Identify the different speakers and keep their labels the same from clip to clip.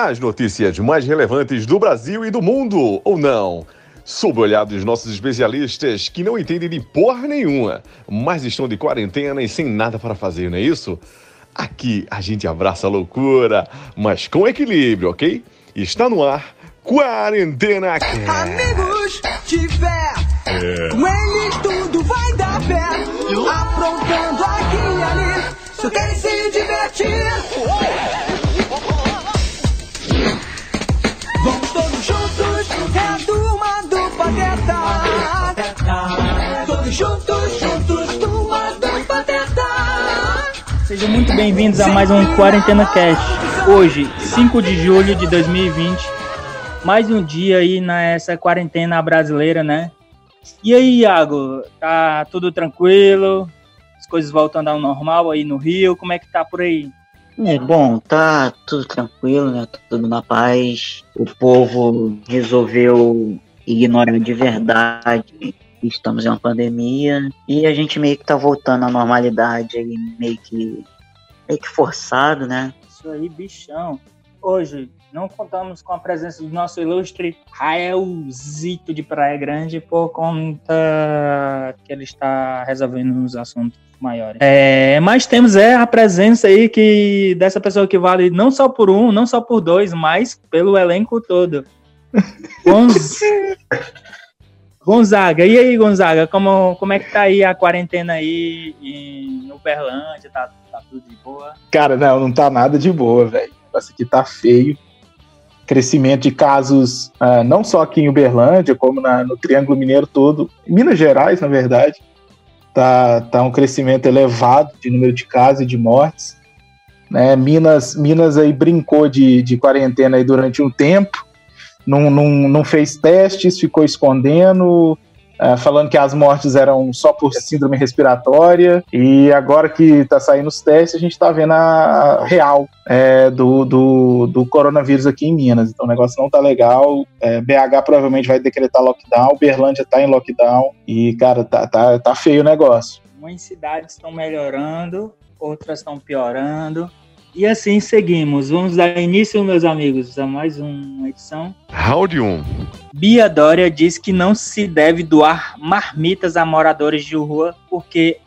Speaker 1: As notícias mais relevantes do Brasil e do mundo, ou não? Sob o olhar dos nossos especialistas que não entendem de porra nenhuma, mas estão de quarentena e sem nada para fazer, não é isso? Aqui a gente abraça a loucura, mas com equilíbrio, ok? Está no ar Quarentena Cast.
Speaker 2: Amigos de fé,
Speaker 1: É.
Speaker 2: com ele tudo vai dar pé. Aprontando aqui e ali, só querem se divertir. Vamos juntos, juntos, turma do Pateta.
Speaker 3: Sejam muito bem-vindos a mais um Quarentena Cast. Hoje, 5 de julho de 2020, mais um dia aí nessa quarentena brasileira, né? E aí, Iago, tá tudo tranquilo? As coisas voltando ao normal aí no Rio? Como é que tá por aí?
Speaker 4: É, bom, tá tudo tranquilo, né? Tá tudo na paz. O povo resolveu ignorar de verdade estamos em uma pandemia e a gente meio que tá voltando à normalidade aí, meio que meio que forçado, né?
Speaker 3: Isso aí, bichão. Hoje não contamos com a presença do nosso ilustre Raelzito de Praia Grande por conta que ele está resolvendo uns assuntos maiores. É, mas temos é a presença aí que dessa pessoa que vale não só por um, não só por dois, mas pelo elenco todo. Gonz... Gonzaga, e aí, Gonzaga, como, como é que tá aí a quarentena aí em Uberlândia? Tá, tá tudo de boa?
Speaker 5: Cara, não, não tá nada de boa, velho. Isso aqui tá feio. Crescimento de casos, ah, não só aqui em Uberlândia, como na- no Triângulo Mineiro todo, Minas Gerais, na verdade, tá, tá um crescimento elevado de número de casos e de mortes. Né? Minas, Minas aí brincou de, de quarentena aí durante um tempo, não, não, não fez testes, ficou escondendo, ah, falando que as mortes eram só por síndrome respiratória, e agora que está saindo os testes, a gente está vendo a real é, do, do, do coronavírus aqui em Minas. Então o negócio não tá legal. É, BH provavelmente vai decretar lockdown, Uberlândia tá em lockdown, e, cara, tá, tá, tá feio o negócio.
Speaker 3: Umas cidades estão melhorando, outras estão piorando. E assim seguimos. Vamos dar início, meus amigos, a mais uma edição.
Speaker 1: Round 1.
Speaker 3: Bia Dória diz que não se deve doar marmitas a moradores de rua porque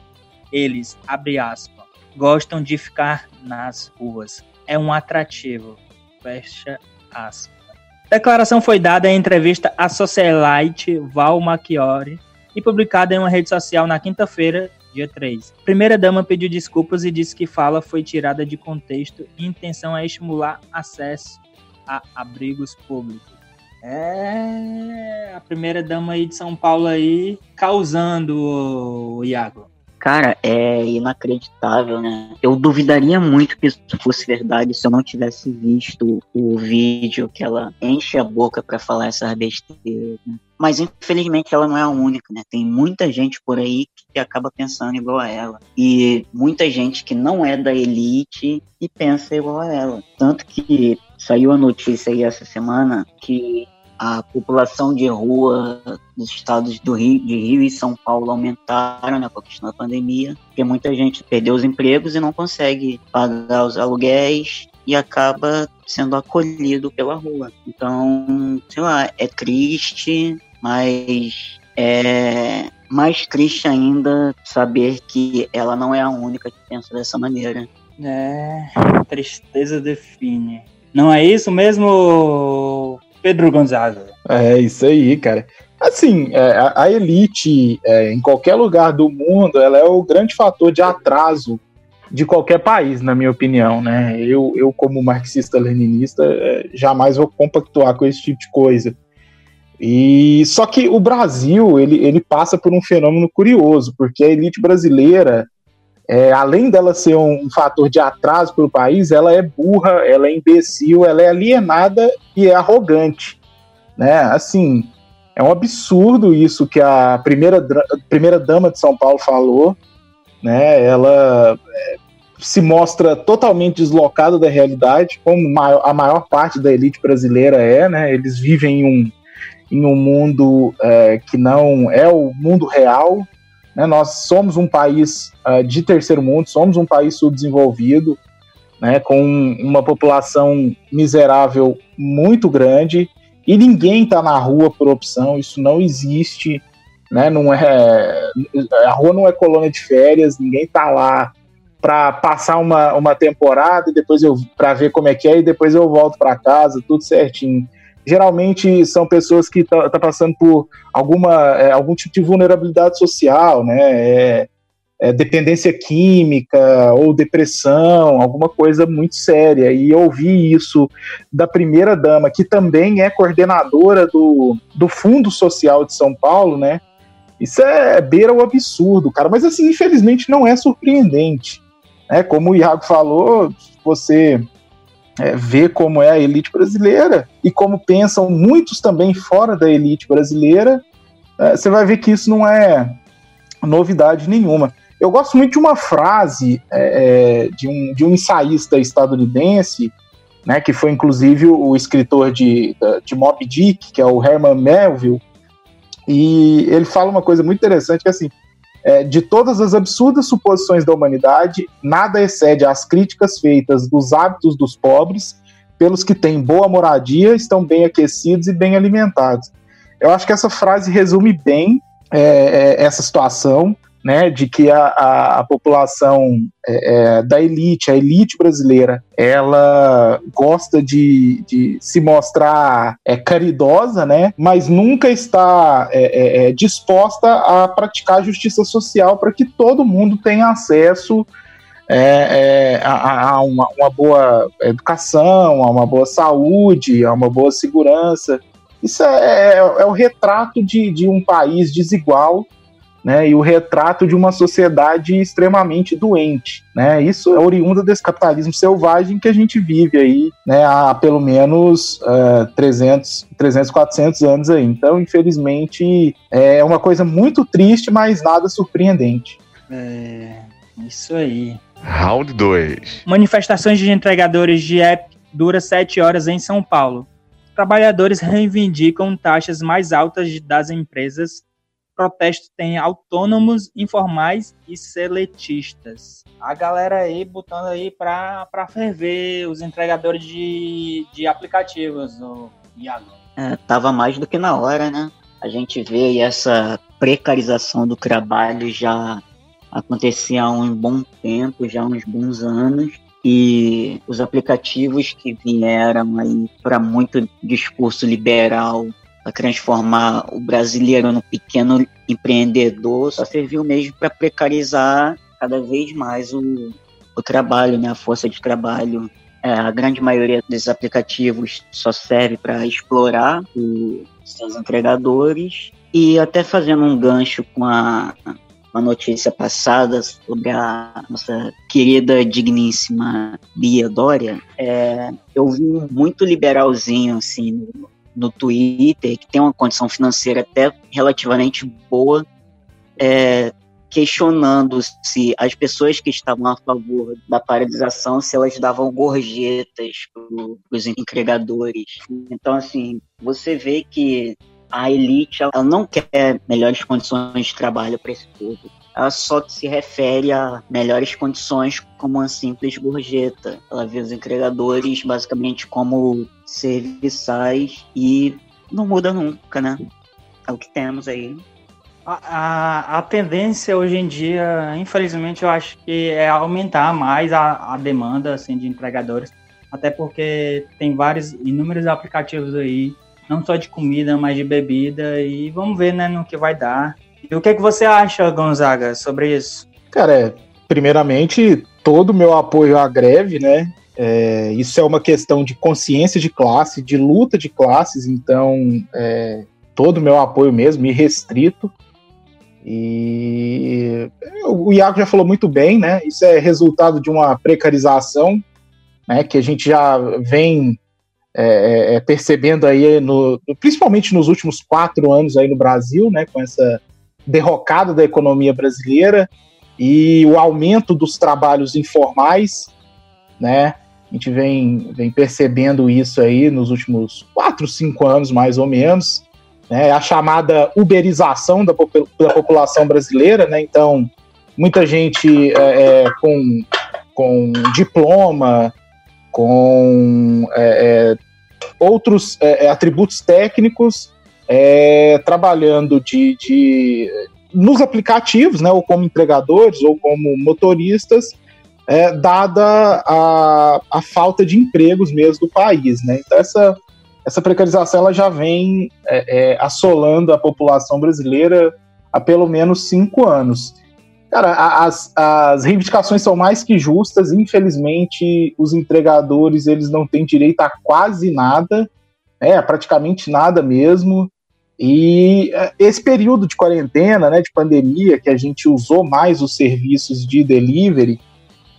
Speaker 3: eles, abre aspas, gostam de ficar nas ruas. É um atrativo. Fecha aspas. Declaração foi dada em entrevista à socialite Val Machiori e publicada em uma rede social na quinta-feira, dia 3. Primeira dama pediu desculpas e disse que fala foi tirada de contexto e intenção é estimular acesso a abrigos públicos. É a primeira dama aí de São Paulo aí causando o Iago.
Speaker 4: Cara, é inacreditável, né? Eu duvidaria muito que isso fosse verdade se eu não tivesse visto o vídeo que ela enche a boca pra falar essas besteiras. né? Mas infelizmente ela não é a única, né? Tem muita gente por aí que acaba pensando igual a ela. E muita gente que não é da elite e pensa igual a ela. Tanto que saiu a notícia aí essa semana que a população de rua dos estados do Rio, de Rio e São Paulo aumentaram né, com a questão da pandemia, porque muita gente perdeu os empregos e não consegue pagar os aluguéis e acaba sendo acolhido pela rua. Então, sei lá, é triste, mas é mais triste ainda saber que ela não é a única que pensa dessa maneira.
Speaker 3: É, tristeza define. Não é isso mesmo, Pedro Gonzaga?
Speaker 5: É isso aí, cara. Assim, é, a, elite é, em qualquer lugar do mundo, ela é o grande fator de atraso de qualquer país, na minha opinião, né? Eu, eu como marxista-leninista, é, jamais vou compactuar com esse tipo de coisa. E só que o Brasil, ele, ele passa por um fenômeno curioso, porque a elite brasileira, é, além dela ser um, um fator de atraso para o país, ela é burra, ela é imbecil, ela é alienada e é arrogante, né? Assim, é um absurdo isso que a primeira, primeira dama de São Paulo falou, né? Ela é, se mostra totalmente deslocada da realidade, como a maior parte da elite brasileira é, né? Eles vivem em um, em um mundo é, que não é o mundo real. Né? Nós somos um país ah, de terceiro mundo, somos um país subdesenvolvido. né, com uma população miserável muito grande e ninguém está na rua por opção, isso não existe, né, não é, a rua não é colônia de férias, ninguém está lá para passar uma, uma temporada e depois eu para ver como é que é e depois eu volto para casa, tudo certinho. Geralmente são pessoas que estão tá, tá passando por alguma é, algum tipo de vulnerabilidade social, né? É, é, dependência química ou depressão, alguma coisa muito séria. E ouvir isso da primeira dama, que também é coordenadora do, do Fundo Social de São Paulo, né? Isso é beira o absurdo, cara. Mas assim, infelizmente não é surpreendente. Né? Como o Iago falou, você é, vê como é a elite brasileira e como pensam muitos também fora da elite brasileira, é, você vai ver que isso não é novidade nenhuma. Eu gosto muito de uma frase é, é, de, um, de um ensaísta estadunidense, né, que foi inclusive o escritor de, de Moby Dick, que é o Herman Melville, e ele fala uma coisa muito interessante, que é assim, é, de todas as absurdas suposições da humanidade, nada excede as críticas feitas dos hábitos dos pobres pelos que têm boa moradia, estão bem aquecidos e bem alimentados. Eu acho que essa frase resume bem é, é essa situação, né, de que a, a, a população é, é, da elite, a elite brasileira, ela gosta de, de se mostrar é, caridosa, né, mas nunca está é, é, é disposta a praticar justiça social para que todo mundo tenha acesso é, é, a, a uma, uma, boa educação, a uma boa saúde, a uma boa segurança. Isso é, é o retrato de, de um país desigual né, e o retrato de uma sociedade extremamente doente. Né? Isso é oriundo desse capitalismo selvagem que a gente vive aí né, há pelo menos uh, 300, 300, 400 anos aí. Então, infelizmente, é uma coisa muito triste, mas nada surpreendente.
Speaker 3: É, isso aí.
Speaker 1: Round 2.
Speaker 3: Manifestações de entregadores de app dura sete horas em São Paulo. Trabalhadores reivindicam taxas mais altas das empresas protesto tem autônomos, informais e seletistas. A galera aí botando aí para ferver os entregadores de, de aplicativos, o Iago.
Speaker 4: É, tava mais do que na hora, né? A gente vê aí essa precarização do trabalho já acontecia há um bom tempo, já há uns bons anos e os aplicativos que vieram aí para muito discurso liberal para transformar o brasileiro no pequeno empreendedor, só serviu mesmo para precarizar cada vez mais o, o trabalho, né, a força de trabalho. É, a grande maioria desses aplicativos só serve para explorar os seus entregadores e até fazendo um gancho com a, uma notícia passada sobre a nossa querida, digníssima Bia Dória, é, eu vi muito liberalzinho assim no, Twitter, que tem uma condição financeira até relativamente boa, é, questionando se as pessoas que estavam a favor da paralisação, se elas davam gorjetas para os entregadores. Então, assim, você vê que a elite ela não quer melhores condições de trabalho para esse povo ela só se refere a melhores condições como uma simples gorjeta. Ela vê os entregadores basicamente como serviçais e não muda nunca, né? É o que temos aí.
Speaker 3: A, a, a, tendência hoje em dia, infelizmente, eu acho que é aumentar mais a, a demanda assim, de entregadores, até porque tem vários, inúmeros aplicativos aí, não só de comida, mas de bebida, e vamos ver né, no que vai dar. E o que, é que você acha, Gonzaga, sobre isso?
Speaker 5: Cara, é, primeiramente, todo o meu apoio à greve, né? É, isso é uma questão de consciência de classe, de luta de classes, então é, todo o meu apoio mesmo, irrestrito. E o Iago já falou muito bem, né? Isso é resultado de uma precarização, né? Que a gente já vem é, é percebendo aí, no, principalmente nos últimos quatro anos aí no Brasil, né? Com essa derrocada da economia brasileira e o aumento dos trabalhos informais, né? A gente vem, vem percebendo isso aí nos últimos quatro, cinco anos, mais ou menos. Né? A chamada uberização da, da população brasileira, né? Então, muita gente é, é, com com diploma, com é, é, outros é, é, atributos técnicos, é, trabalhando de, de, nos aplicativos, né, ou como entregadores, ou como motoristas, é, dada a, a falta de empregos mesmo do país. Né? Então, essa, essa precarização ela já vem é, assolando a população brasileira há pelo menos cinco anos. Cara, as, as reivindicações são mais que justas. Infelizmente, os entregadores eles não têm direito a quase nada, é praticamente nada mesmo. E é, esse período de quarentena, né, de pandemia, que a gente usou mais os serviços de delivery,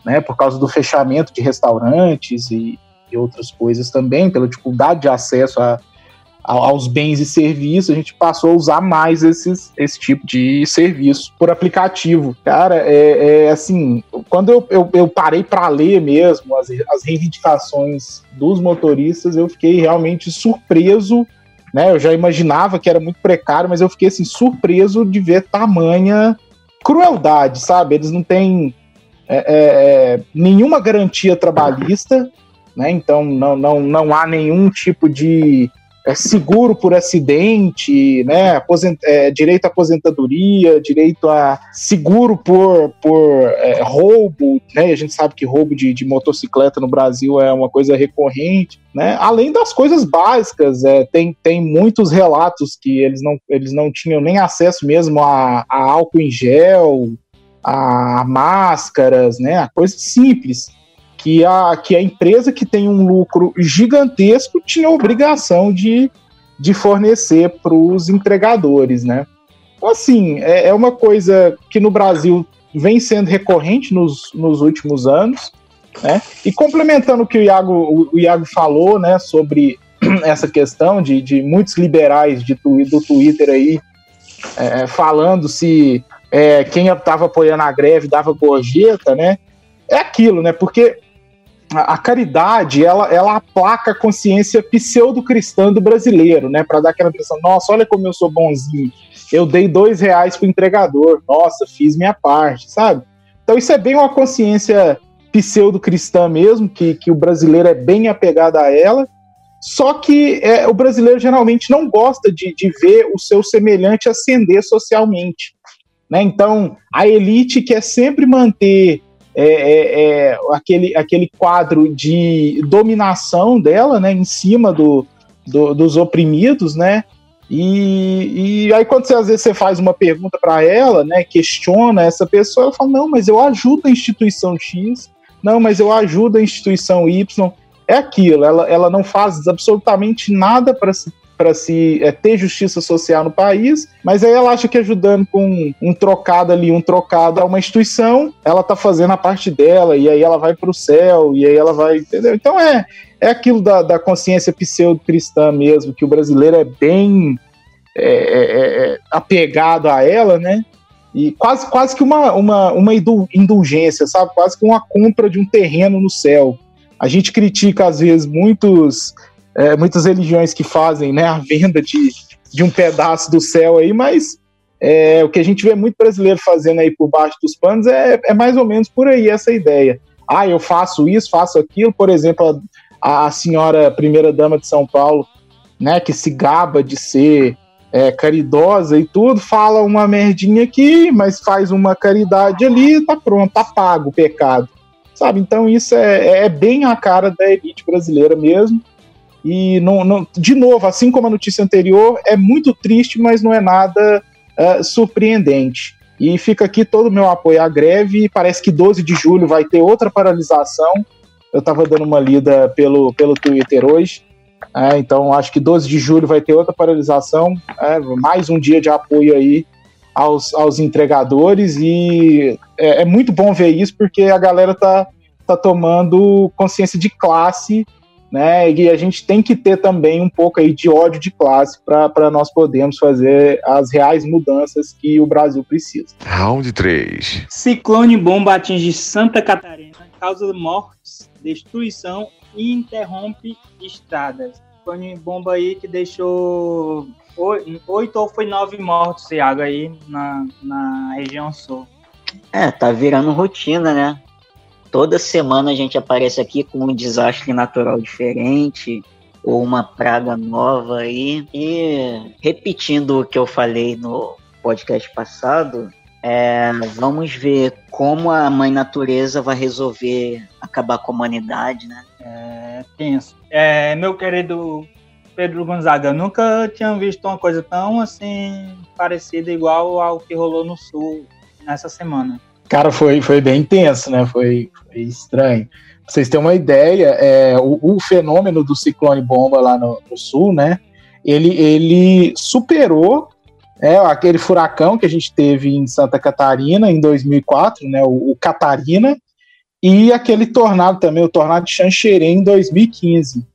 Speaker 5: né, por causa do fechamento de restaurantes e, e outras coisas também, pela dificuldade de acesso a, aos bens e serviços, a gente passou a usar mais esses, esse tipo de serviço por aplicativo. Cara, é, é assim, quando eu, eu, eu parei para ler mesmo as, as reivindicações dos motoristas, eu fiquei realmente surpreso. Né, eu já imaginava que era muito precário, mas eu fiquei assim, surpreso de ver tamanha crueldade, sabe? Eles não têm é, é, é nenhuma garantia trabalhista, né? Então não, não, não há nenhum tipo de é, seguro por acidente, né, aposent, é, direito à aposentadoria, direito a seguro por, por é, roubo, né, a gente sabe que roubo de, de, motocicleta no Brasil é uma coisa recorrente, né, além das coisas básicas, é, tem, tem muitos relatos que eles não, eles não tinham nem acesso mesmo a, a álcool em gel, a máscaras, né, a coisas simples, que a, que a empresa que tem um lucro gigantesco tinha obrigação de, de fornecer para os entregadores, né? Então, assim, é, é, uma coisa que no Brasil vem sendo recorrente nos, nos últimos anos, né? E complementando o que o Iago, o Iago falou, né, sobre essa questão de, de muitos liberais de, do Twitter aí é, falando se é, quem estava apoiando a greve dava gorjeta, né? É aquilo, né? Porque a, caridade ela, ela aplaca a consciência pseudo-cristã do brasileiro, né? Para dar aquela impressão, nossa, olha como eu sou bonzinho. Eu dei dois reais pro entregador, nossa, fiz minha parte, sabe? Então isso é bem uma consciência pseudo-cristã mesmo, que, que o brasileiro é bem apegado a ela. Só que é, o brasileiro geralmente não gosta de, de ver o seu semelhante ascender socialmente. Né? Então, a elite quer sempre manter é, é, é, aquele, aquele quadro de dominação dela, né, em cima do, do dos oprimidos, né, e, e, aí quando você, às vezes você faz uma pergunta para ela, né, questiona essa pessoa, ela fala, não, mas eu ajudo a instituição X, não, mas eu ajudo a instituição Y, é aquilo, ela, ela não faz absolutamente nada para se para se é, ter justiça social no país, mas aí ela acha que ajudando com um trocado ali, um trocado a uma instituição, ela tá fazendo a parte dela, e aí ela vai para o céu, e aí ela vai, entendeu? Então é, é aquilo da, da consciência pseudo-cristã mesmo, que o brasileiro é bem é, é, é, é apegado a ela, né? E quase, quase que uma, uma, uma indulgência, sabe? Quase que uma compra de um terreno no céu. A gente critica, às vezes, muitos é, muitas religiões que fazem né, a venda de, de um pedaço do céu aí, mas é, o que a gente vê muito brasileiro fazendo aí por baixo dos panos é, é mais ou menos por aí essa ideia. Ah, eu faço isso, faço aquilo, por exemplo, a, a senhora primeira-dama de São Paulo, né, que se gaba de ser é, caridosa e tudo, fala uma merdinha aqui, mas faz uma caridade ali, tá pronto, tá pago o pecado. Sabe? Então isso é, é bem a cara da elite brasileira mesmo. E, não, não, de novo, assim como a notícia anterior, é muito triste, mas não é nada uh, surpreendente. E fica aqui todo o meu apoio à greve. Parece que 12 de julho vai ter outra paralisação. Eu estava dando uma lida pelo, pelo Twitter hoje. É, então, acho que 12 de julho vai ter outra paralisação. É, mais um dia de apoio aí aos, aos entregadores. E é, é muito bom ver isso, porque a galera tá, tá tomando consciência de classe né? E a gente tem que ter também um pouco aí de ódio de classe para nós podermos fazer as reais mudanças que o Brasil precisa.
Speaker 1: Round 3.
Speaker 3: Ciclone bomba atinge Santa Catarina, causa mortes, destruição e interrompe estradas. Ciclone bomba aí que deixou oito ou foi nove mortos, Thiago, aí na, na região sul.
Speaker 4: É, tá virando rotina, né? Toda semana a gente aparece aqui com um desastre natural diferente ou uma praga nova aí. E repetindo o que eu falei no podcast passado, é, vamos ver como a mãe natureza vai resolver acabar com a humanidade, né?
Speaker 3: É tenso. É, meu querido Pedro Gonzaga, eu nunca tinha visto uma coisa tão assim parecida igual ao que rolou no sul nessa semana.
Speaker 5: Cara, foi, foi bem intenso, né? Foi, foi estranho. Pra vocês terem uma ideia, é, o, o fenômeno do ciclone bomba lá no, no sul, né? Ele, ele superou é, aquele furacão que a gente teve em Santa Catarina em 2004, né, o, o Catarina, e aquele tornado também, o tornado de Xanxerê em 2015.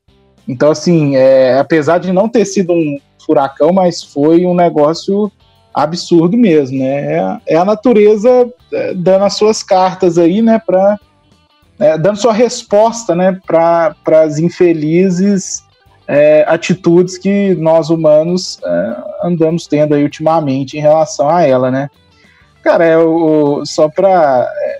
Speaker 5: Então, assim, é, apesar de não ter sido um furacão, mas foi um negócio absurdo mesmo, né? É, é a natureza é, dando as suas cartas aí, né, para é, dando sua resposta, né, para as infelizes é, atitudes que nós humanos é, andamos tendo aí ultimamente em relação a ela, né? Cara, é o, só para é,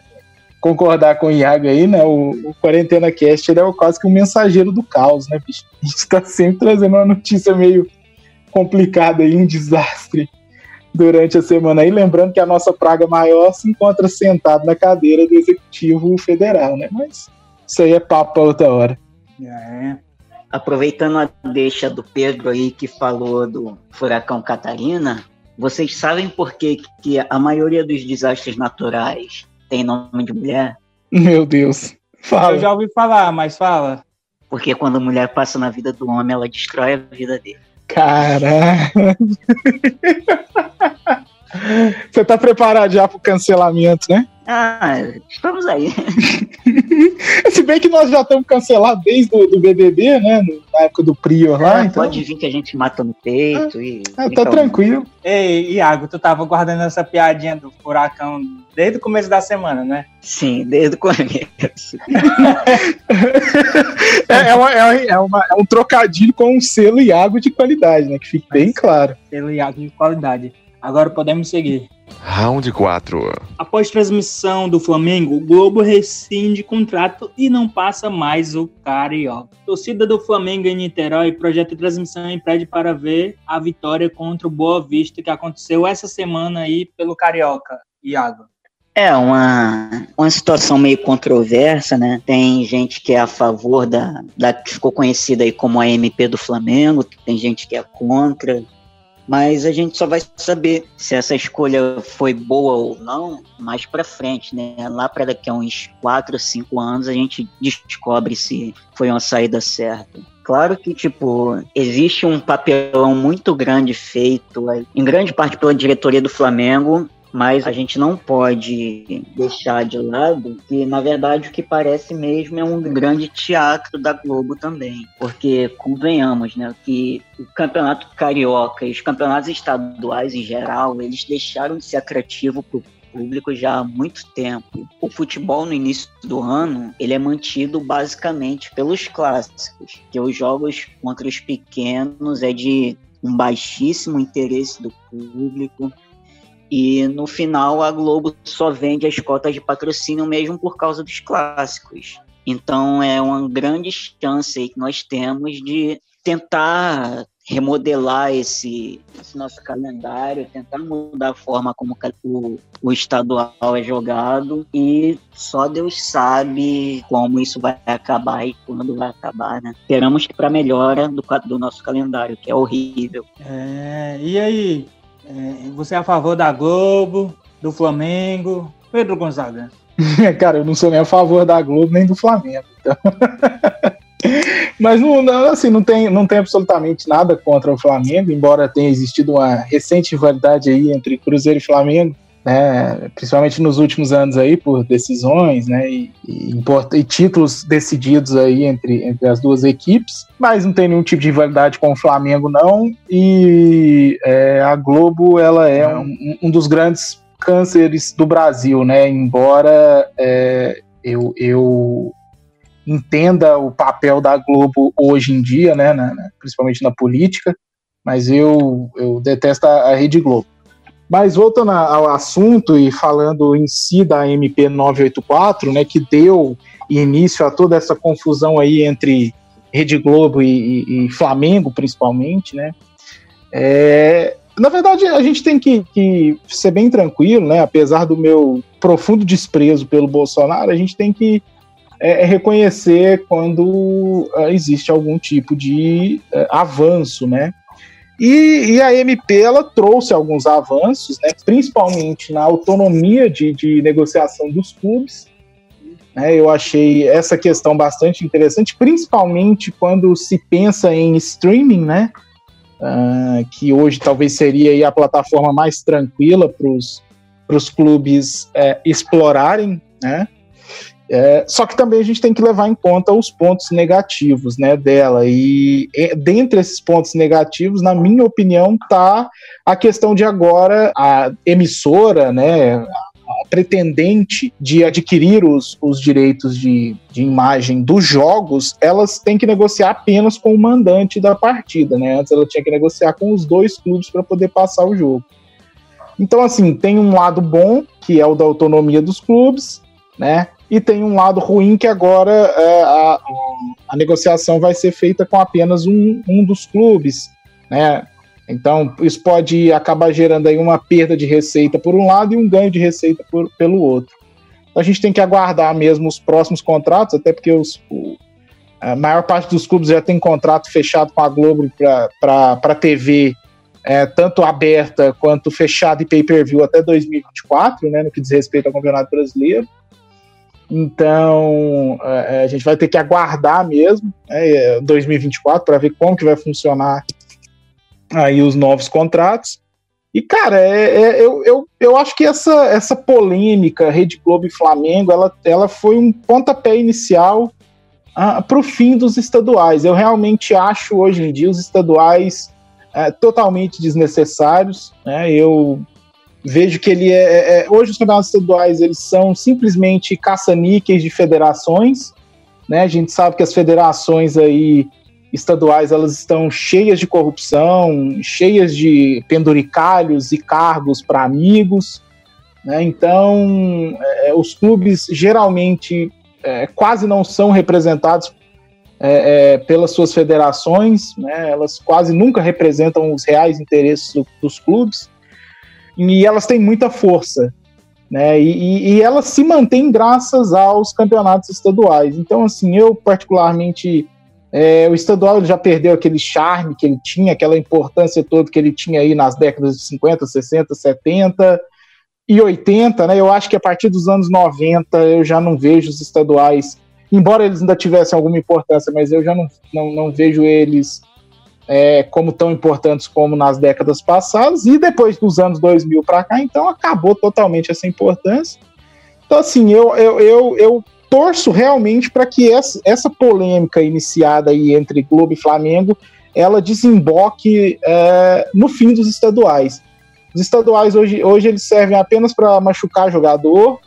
Speaker 5: concordar com o Iago aí, né? O, o Quarentena Cast ele é quase que um mensageiro do caos, né, bicho? A gente está sempre trazendo uma notícia meio complicada aí, um desastre durante a semana aí, lembrando que a nossa praga maior se encontra sentado na cadeira do Executivo Federal, né? Mas isso aí é papo para outra hora.
Speaker 3: É
Speaker 4: aproveitando a deixa do Pedro aí que falou do furacão Catarina, vocês sabem por que, que a maioria dos desastres naturais tem nome de mulher?
Speaker 5: Meu Deus. Fala.
Speaker 3: Eu já ouvi falar, mas fala.
Speaker 4: Porque quando a mulher passa na vida do homem, ela destrói a vida dele.
Speaker 5: Caralho. Você tá preparado já pro cancelamento, né?
Speaker 4: Ah, estamos aí.
Speaker 5: Se bem que nós já estamos cancelados desde o do BBB, né? Na época do Prior lá.
Speaker 4: É,
Speaker 5: então...
Speaker 4: Pode vir que a gente mata no peito
Speaker 5: ah,
Speaker 4: e.
Speaker 5: Ah, tá tranquilo.
Speaker 3: Ei, Iago, tu tava guardando essa piadinha do furacão desde o começo da semana, né?
Speaker 4: Sim, desde o começo.
Speaker 5: é, é, uma, é, uma, é, um trocadilho com um selo Iago de qualidade, né? Que fique bem claro.
Speaker 3: Selo Iago de qualidade. Agora podemos seguir.
Speaker 1: Round 4.
Speaker 3: Após transmissão do Flamengo, o Globo rescinde contrato e não passa mais o Carioca. Torcida do Flamengo em Niterói projeta transmissão e pede para ver a vitória contra o Boa Vista que aconteceu essa semana aí pelo Carioca. Iago.
Speaker 4: É uma, uma situação meio controversa, né? Tem gente que é a favor da, da que ficou conhecida aí como a MP do Flamengo, tem gente que é contra mas a gente só vai saber se essa escolha foi boa ou não mais para frente, né? Lá para daqui a uns 4, 5 anos a gente descobre se foi uma saída certa. Claro que, tipo, existe um papelão muito grande feito, em grande parte pela diretoria do Flamengo, mas a gente não pode deixar de lado que, na verdade, o que parece mesmo é um grande teatro da Globo também. Porque, convenhamos, né, que o campeonato carioca e os campeonatos estaduais em geral, eles deixaram de ser atrativos para o público já há muito tempo. O futebol no início do ano, ele é mantido basicamente pelos clássicos, que os jogos contra os pequenos é de um baixíssimo interesse do público. E no final a Globo só vende as cotas de patrocínio mesmo por causa dos clássicos. Então é uma grande chance que nós temos de tentar remodelar esse, esse, nosso calendário, tentar mudar a forma como o, o, estadual é jogado e só Deus sabe como isso vai acabar e quando vai acabar, né? Esperamos que para melhora do, do nosso calendário, que é horrível.
Speaker 3: É, e aí, é, você é a favor da Globo, do Flamengo? Pedro Gonzaga.
Speaker 5: Cara, eu não sou nem a favor da Globo nem do Flamengo. Então... Mas não, não, assim, não tem, não tem absolutamente nada contra o Flamengo, embora tenha existido uma recente rivalidade aí entre Cruzeiro e Flamengo né, principalmente nos últimos anos aí, por decisões, né, e, e, e, títulos decididos aí entre, entre as duas equipes, mas não tem nenhum tipo de rivalidade com o Flamengo, não, e é, a Globo, ela é um, um, dos grandes cânceres do Brasil, né, embora é, eu, eu entenda o papel da Globo hoje em dia, né, na, principalmente na política, mas eu, eu detesto a, a Rede Globo. Mas voltando ao assunto e falando em si da MP 984, né, que deu início a toda essa confusão aí entre Rede Globo e, e, e Flamengo, principalmente, né? É, na verdade, a gente tem que, que, ser bem tranquilo, né? Apesar do meu profundo desprezo pelo Bolsonaro, a gente tem que é, reconhecer quando é, existe algum tipo de é, avanço, né? E, e, a MP ela trouxe alguns avanços, né, principalmente na autonomia de, de negociação dos clubes. Né, eu achei essa questão bastante interessante, principalmente quando se pensa em streaming, né, uh, que hoje talvez seria a plataforma mais tranquila para os clubes é, explorarem. Né, é, só que também a gente tem que levar em conta os pontos negativos né, dela. E, e dentre esses pontos negativos, na minha opinião, está a questão de agora a emissora, né, pretendente de adquirir os, os direitos de, de imagem dos jogos, elas têm que negociar apenas com o mandante da partida. Né? Antes ela tinha que negociar com os dois clubes para poder passar o jogo. Então, assim, tem um lado bom, que é o da autonomia dos clubes, né? E tem um lado ruim que agora é, a, a, negociação vai ser feita com apenas um, um dos clubes, né? Então, isso pode acabar gerando aí uma perda de receita por um lado e um ganho de receita por, pelo outro. Então, a gente tem que aguardar mesmo os próximos contratos, até porque os, o, a maior parte dos clubes já tem contrato fechado com a Globo para TV, é, tanto aberta quanto fechada e pay-per-view até 2024, né, no que diz respeito ao Campeonato Brasileiro. Então, é, é, a gente vai ter que aguardar mesmo né, 2024 para ver como que vai funcionar aí os novos contratos. E, cara, é, é, eu, eu, eu acho que essa, essa polêmica Rede Globo e Flamengo, ela, ela foi um pontapé inicial ah, para o fim dos estaduais. Eu realmente acho, hoje em dia, os estaduais é, totalmente desnecessários. Né? Eu vejo que ele é, é, é, hoje os campeonatos estaduais eles são simplesmente caça-níqueis de federações, né? A gente sabe que as federações aí estaduais elas estão cheias de corrupção, cheias de penduricalhos e cargos para amigos, né? Então é, os clubes geralmente é, quase não são representados é, é, pelas suas federações, né? Elas quase nunca representam os reais interesses do, dos clubes e elas têm muita força. Né, e, e elas se mantêm graças aos campeonatos estaduais. Então, assim, eu particularmente é, o estadual já perdeu aquele charme que ele tinha, aquela importância toda que ele tinha aí nas décadas de 50, 60, 70 e 80, né? Eu acho que a partir dos anos 90 eu já não vejo os estaduais, embora eles ainda tivessem alguma importância, mas eu já não, não, não vejo eles é, como tão importantes como nas décadas passadas, e depois dos anos 2000 para cá, então acabou totalmente essa importância. Então, assim, eu, eu, eu, eu torço realmente para que essa, essa polêmica iniciada aí entre Globo e Flamengo ela desemboque é, no fim dos estaduais. Os estaduais hoje, hoje eles servem apenas para machucar jogador,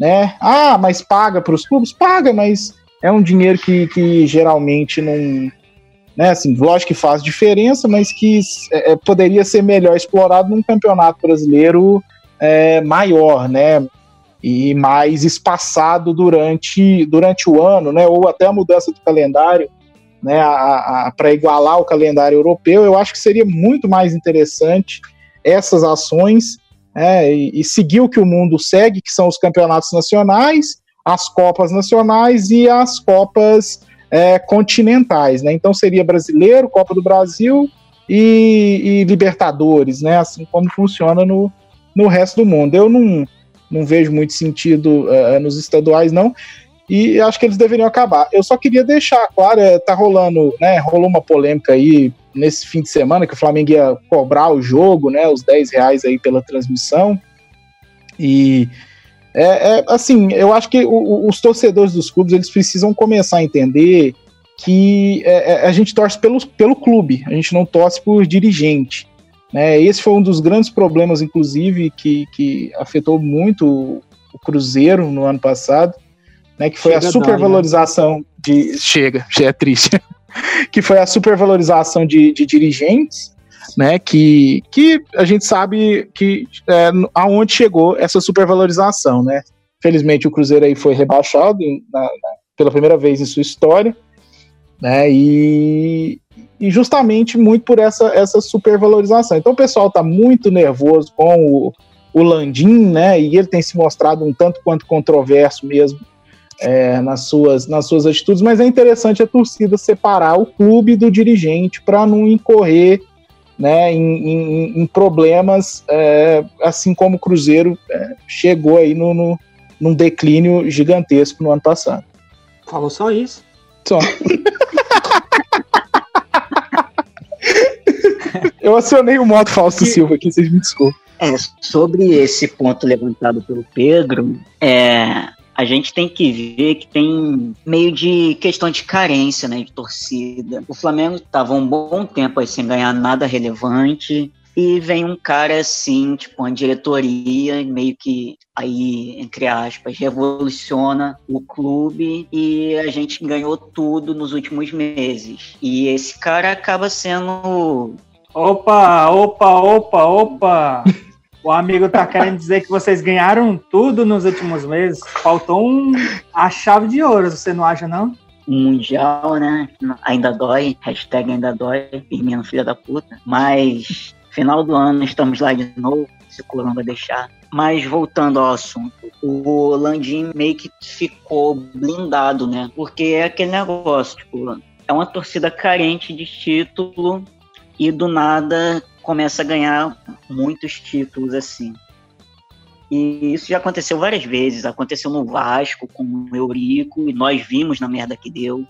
Speaker 5: né? Ah, mas paga para os clubes? Paga, mas é um dinheiro que, que geralmente não, né? Assim, lógico que faz diferença, mas que é, é, poderia ser melhor explorado num campeonato brasileiro é, maior, né? E mais espaçado durante, durante o ano, né? Ou até a mudança do calendário, né? Para igualar o calendário europeu, eu acho que seria muito mais interessante essas ações é, e, e seguir o que o mundo segue, que são os campeonatos nacionais, as Copas Nacionais e as Copas é, continentais, né? Então seria brasileiro, Copa do Brasil e, e, Libertadores, né? Assim como funciona no, no resto do mundo. Eu não, não vejo muito sentido uh, nos estaduais, não. E acho que eles deveriam acabar. Eu só queria deixar claro, é, tá rolando, né? Rolou uma polêmica aí nesse fim de semana que o Flamengo ia cobrar o jogo, né? Os 10 reais aí pela transmissão. E é, é, assim, eu acho que o, os torcedores dos clubes eles precisam começar a entender que é, é, a gente torce pelo, pelo clube, a gente não torce por dirigente. Né? Esse foi um dos grandes problemas, inclusive, que, que afetou muito o Cruzeiro no ano passado, né? que foi Chega a supervalorização né? de. Chega, já é triste. que foi a supervalorização de, de dirigentes né? Que, que a gente sabe que é, aonde chegou essa supervalorização, né? Felizmente o Cruzeiro aí foi rebaixado na, na, pela primeira vez em sua história, né? E, e justamente muito por essa, essa supervalorização. Então o pessoal está muito nervoso com o, o Landim, né? E ele tem se mostrado um tanto quanto controverso mesmo é, nas, suas, nas suas atitudes, mas é interessante a torcida separar o clube do dirigente para não incorrer né, em, em, em problemas, é, assim como o Cruzeiro é, chegou aí no, no, num declínio gigantesco no ano passado.
Speaker 3: Falou só isso?
Speaker 5: Só. Eu acionei o modo Fausto Silva aqui, vocês me desculpem.
Speaker 4: É, sobre esse ponto levantado pelo Pedro, é, a gente tem que ver que tem meio de questão de carência, né, de torcida. O Flamengo estava um bom tempo aí sem ganhar nada relevante. E vem um cara assim, tipo, uma diretoria, meio que aí, entre aspas, revoluciona o clube e a gente ganhou tudo nos últimos meses. E esse cara acaba sendo.
Speaker 3: Opa, opa, opa, opa! O amigo tá querendo dizer que vocês ganharam tudo nos últimos meses. Faltou um, a chave de ouro, você não acha, não?
Speaker 4: Mundial, né? Ainda dói. Hashtag ainda dói. Firmino, filha da puta. Mas Final do ano estamos lá de novo, se o Corão vai deixar. Mas voltando ao assunto, o Landim meio que ficou blindado, né? Porque é aquele negócio, tipo, é uma torcida carente de título e do nada começa a ganhar muitos títulos assim. E isso já aconteceu várias vezes. Aconteceu no Vasco com o Eurico, e nós vimos na merda que deu.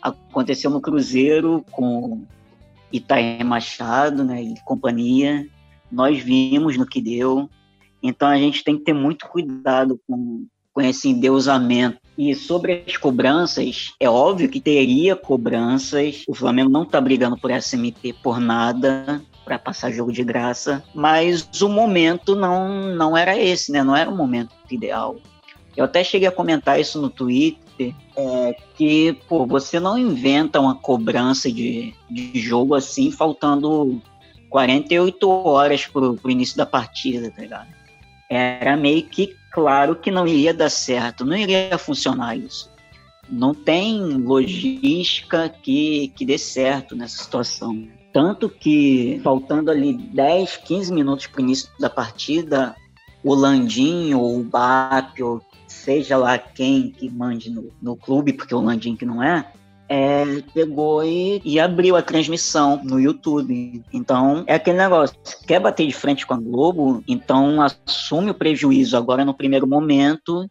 Speaker 4: Aconteceu no Cruzeiro com Itaé Machado, né, e companhia. Nós vimos no que deu. Então a gente tem que ter muito cuidado com, com esse endeusamento. E sobre as cobranças, é óbvio que teria cobranças. O Flamengo não está brigando por SMT por nada para passar jogo de graça, mas o momento não, não era esse, né? Não era o momento ideal. Eu até cheguei a comentar isso no Twitter, é, que pô, você não inventa uma cobrança de, de jogo assim, faltando 48 horas pro, pro início da partida, tá ligado? Era meio que claro que não iria dar certo, não iria funcionar isso. Não tem logística que, que dê certo nessa situação. Tanto que, faltando ali 10, 15 minutos para o início da partida, o Landim ou o Bap ou seja lá quem que mande no, no clube, porque o Landim que não é, é, pegou e, e, abriu a transmissão no YouTube. Então, é aquele negócio: quer bater de frente com a Globo, então assume o prejuízo agora no primeiro momento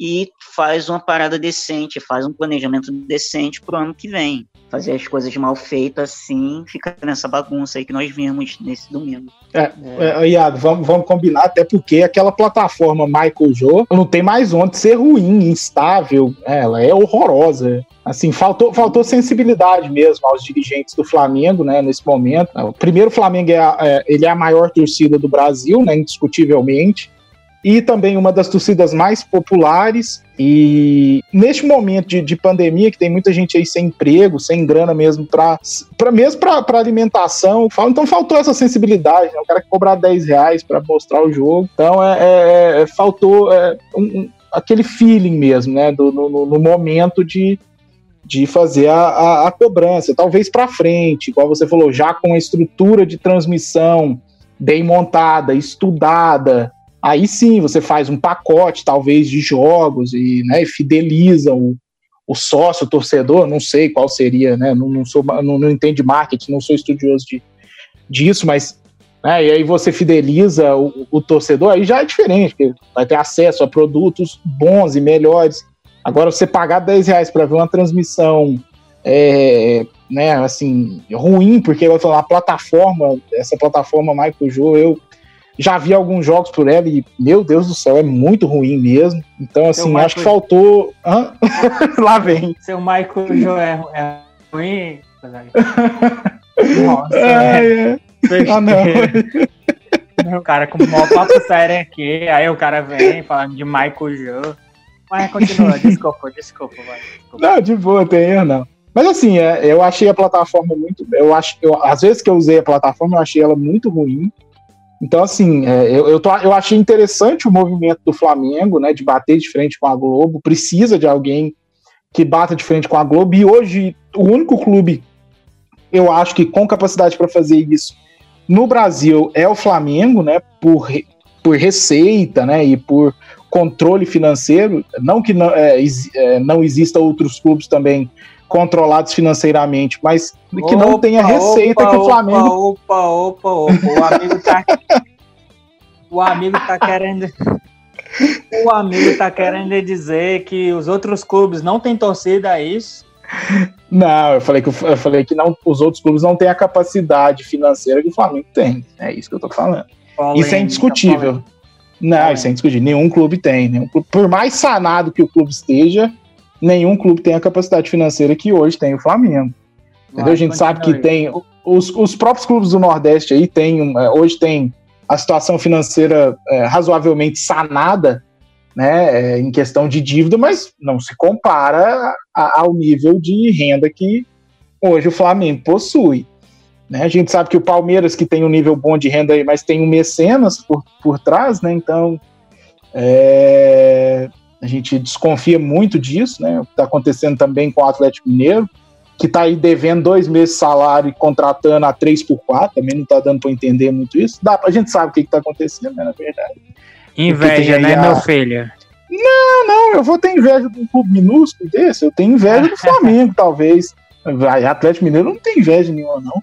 Speaker 4: e faz uma parada decente, faz um planejamento decente pro ano que vem. Fazer as coisas mal feitas assim, fica nessa bagunça aí que nós vimos nesse domingo.
Speaker 5: É, é. Iago, vamos, vamos combinar, até porque aquela plataforma Michael Joe não tem mais onde ser ruim, instável, ela é horrorosa. Assim, faltou, faltou sensibilidade mesmo aos dirigentes do Flamengo, né, nesse momento. O primeiro, Flamengo é, é, ele é a maior torcida do Brasil, né, indiscutivelmente e também uma das torcidas mais populares. E neste momento de, de pandemia, que tem muita gente aí sem emprego, sem grana mesmo, para mesmo para alimentação, então faltou essa sensibilidade. Né? O cara que cobrar 10 reais para mostrar o jogo. Então é, é, é faltou é, um, um, aquele feeling mesmo, né? Do, no, no momento de, de fazer a, a, a cobrança, talvez para frente, igual você falou, já com a estrutura de transmissão bem montada, estudada, Aí sim, você faz um pacote, talvez, de jogos e, né, fideliza o, o sócio, o torcedor, não sei qual seria, né? Não, não sou, não, não entendo de marketing, não sou estudioso de, disso, mas né, e aí você fideliza o, o, torcedor, aí já é diferente, porque vai ter acesso a produtos bons e melhores. Agora, você pagar 10 reais para ver uma transmissão é, né, assim, ruim, porque vai falar a plataforma, essa plataforma Michael Joe, eu já vi alguns jogos por ela e, meu Deus do céu, é muito ruim mesmo. Então, assim, Michael... acho que faltou. Hã? Lá vem.
Speaker 3: Seu Michael Joe é ruim. Nossa, é, é. Ah, não. O cara com uma papo sério aqui, aí o cara vem falando de Michael Joe. Mas continua, desculpa, desculpa, vai. Desculpa.
Speaker 5: Não, de boa, tem erro não. Mas assim, é, eu achei a plataforma muito. Eu acho, eu, às vezes que eu usei a plataforma, eu achei ela muito ruim. Então, assim, é, eu, eu, tô, eu achei interessante o movimento do Flamengo, né? De bater de frente com a Globo. Precisa de alguém que bata de frente com a Globo. E hoje, o único clube, eu acho que com capacidade para fazer isso no Brasil é o Flamengo, né? Por, por receita, né? E por controle financeiro. Não que não, é, é, não exista outros clubes também controlados financeiramente, mas que opa, não tenha receita opa, que o Flamengo.
Speaker 3: Opa, opa, opa, o amigo tá. o amigo tá querendo. O amigo tá querendo dizer que os outros clubes não têm torcida, é isso?
Speaker 5: Não, eu falei que, eu falei que não, os outros clubes não têm a capacidade financeira que o Flamengo tem. É isso que eu tô falando. Polêmica, isso é indiscutível. Polêmica. Não, isso é indiscutível. Nenhum clube tem. Nenhum clube, por mais sanado que o clube esteja, nenhum clube tem a capacidade financeira que hoje tem o Flamengo. Entendeu? a gente sabe que tem. Os, os próprios clubes do Nordeste aí tem. É, hoje tem a situação financeira é, razoavelmente sanada, né, é, em questão de dívida, mas não se compara a, ao nível de renda que hoje o Flamengo possui. Né? A gente sabe que o Palmeiras, que tem um nível bom de renda aí, mas tem um mecenas por, por trás, né? Então, é, a gente desconfia muito disso, né? O que está acontecendo também com o Atlético Mineiro, que está aí devendo dois meses de salário e contratando a três por quatro, também não está dando para entender muito isso. Dá, a gente sabe o que está acontecendo, né, na verdade.
Speaker 3: Inveja, né, a... meu filho?
Speaker 5: Não, não, eu vou ter inveja de um clube minúsculo desse, eu tenho inveja do Flamengo, talvez. Atlético Mineiro não tem inveja nenhuma, não.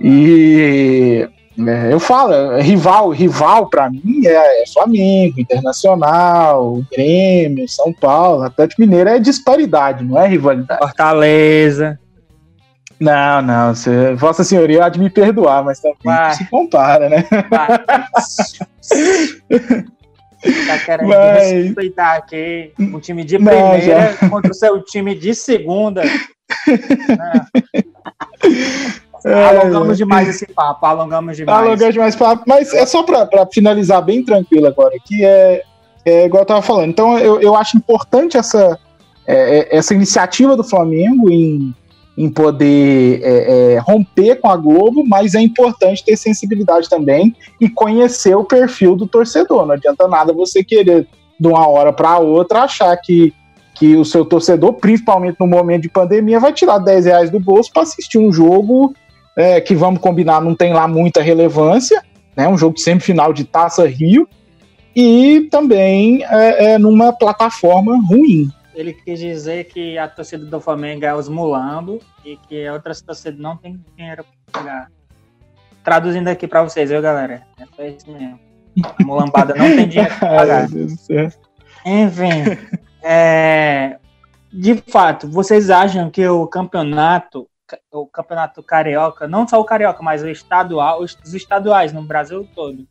Speaker 5: E é, eu falo, é, rival, rival para mim é, é Flamengo, Internacional, Grêmio, São Paulo, Atlético Mineiro é disparidade, não é rivalidade.
Speaker 3: Fortaleza.
Speaker 5: Não, não, você, Vossa Senhoria há de me perdoar, mas também Vai. se compara, né?
Speaker 3: tá querendo mas... respeitar aqui um time de primeira não, contra o seu time de segunda. É, alongamos demais esse papo, alongamos demais. Alongamos
Speaker 5: demais papo, mas é só para finalizar bem tranquilo agora, que é, é igual eu tava falando. Então eu, eu acho importante essa, é, é essa iniciativa do Flamengo em, em poder é, é, romper com a Globo, mas é importante ter sensibilidade também e conhecer o perfil do torcedor. Não adianta nada você querer, de uma hora para outra, achar que que o seu torcedor, principalmente no momento de pandemia, vai tirar 10 reais do bolso para assistir um jogo é, que vamos combinar não tem lá muita relevância, né? Um jogo de semifinal de Taça Rio e também é, é, numa plataforma ruim.
Speaker 3: Ele quis dizer que a torcida do Flamengo é os mulambo e que outras torcidas não tem dinheiro para pagar. Traduzindo aqui para vocês, viu, galera? É só isso mesmo. A mulambada não tem dinheiro para pagar. Enfim, é, de fato, vocês acham que o campeonato o campeonato carioca, não só o carioca, mas o estadual, os, estaduais no Brasil todo,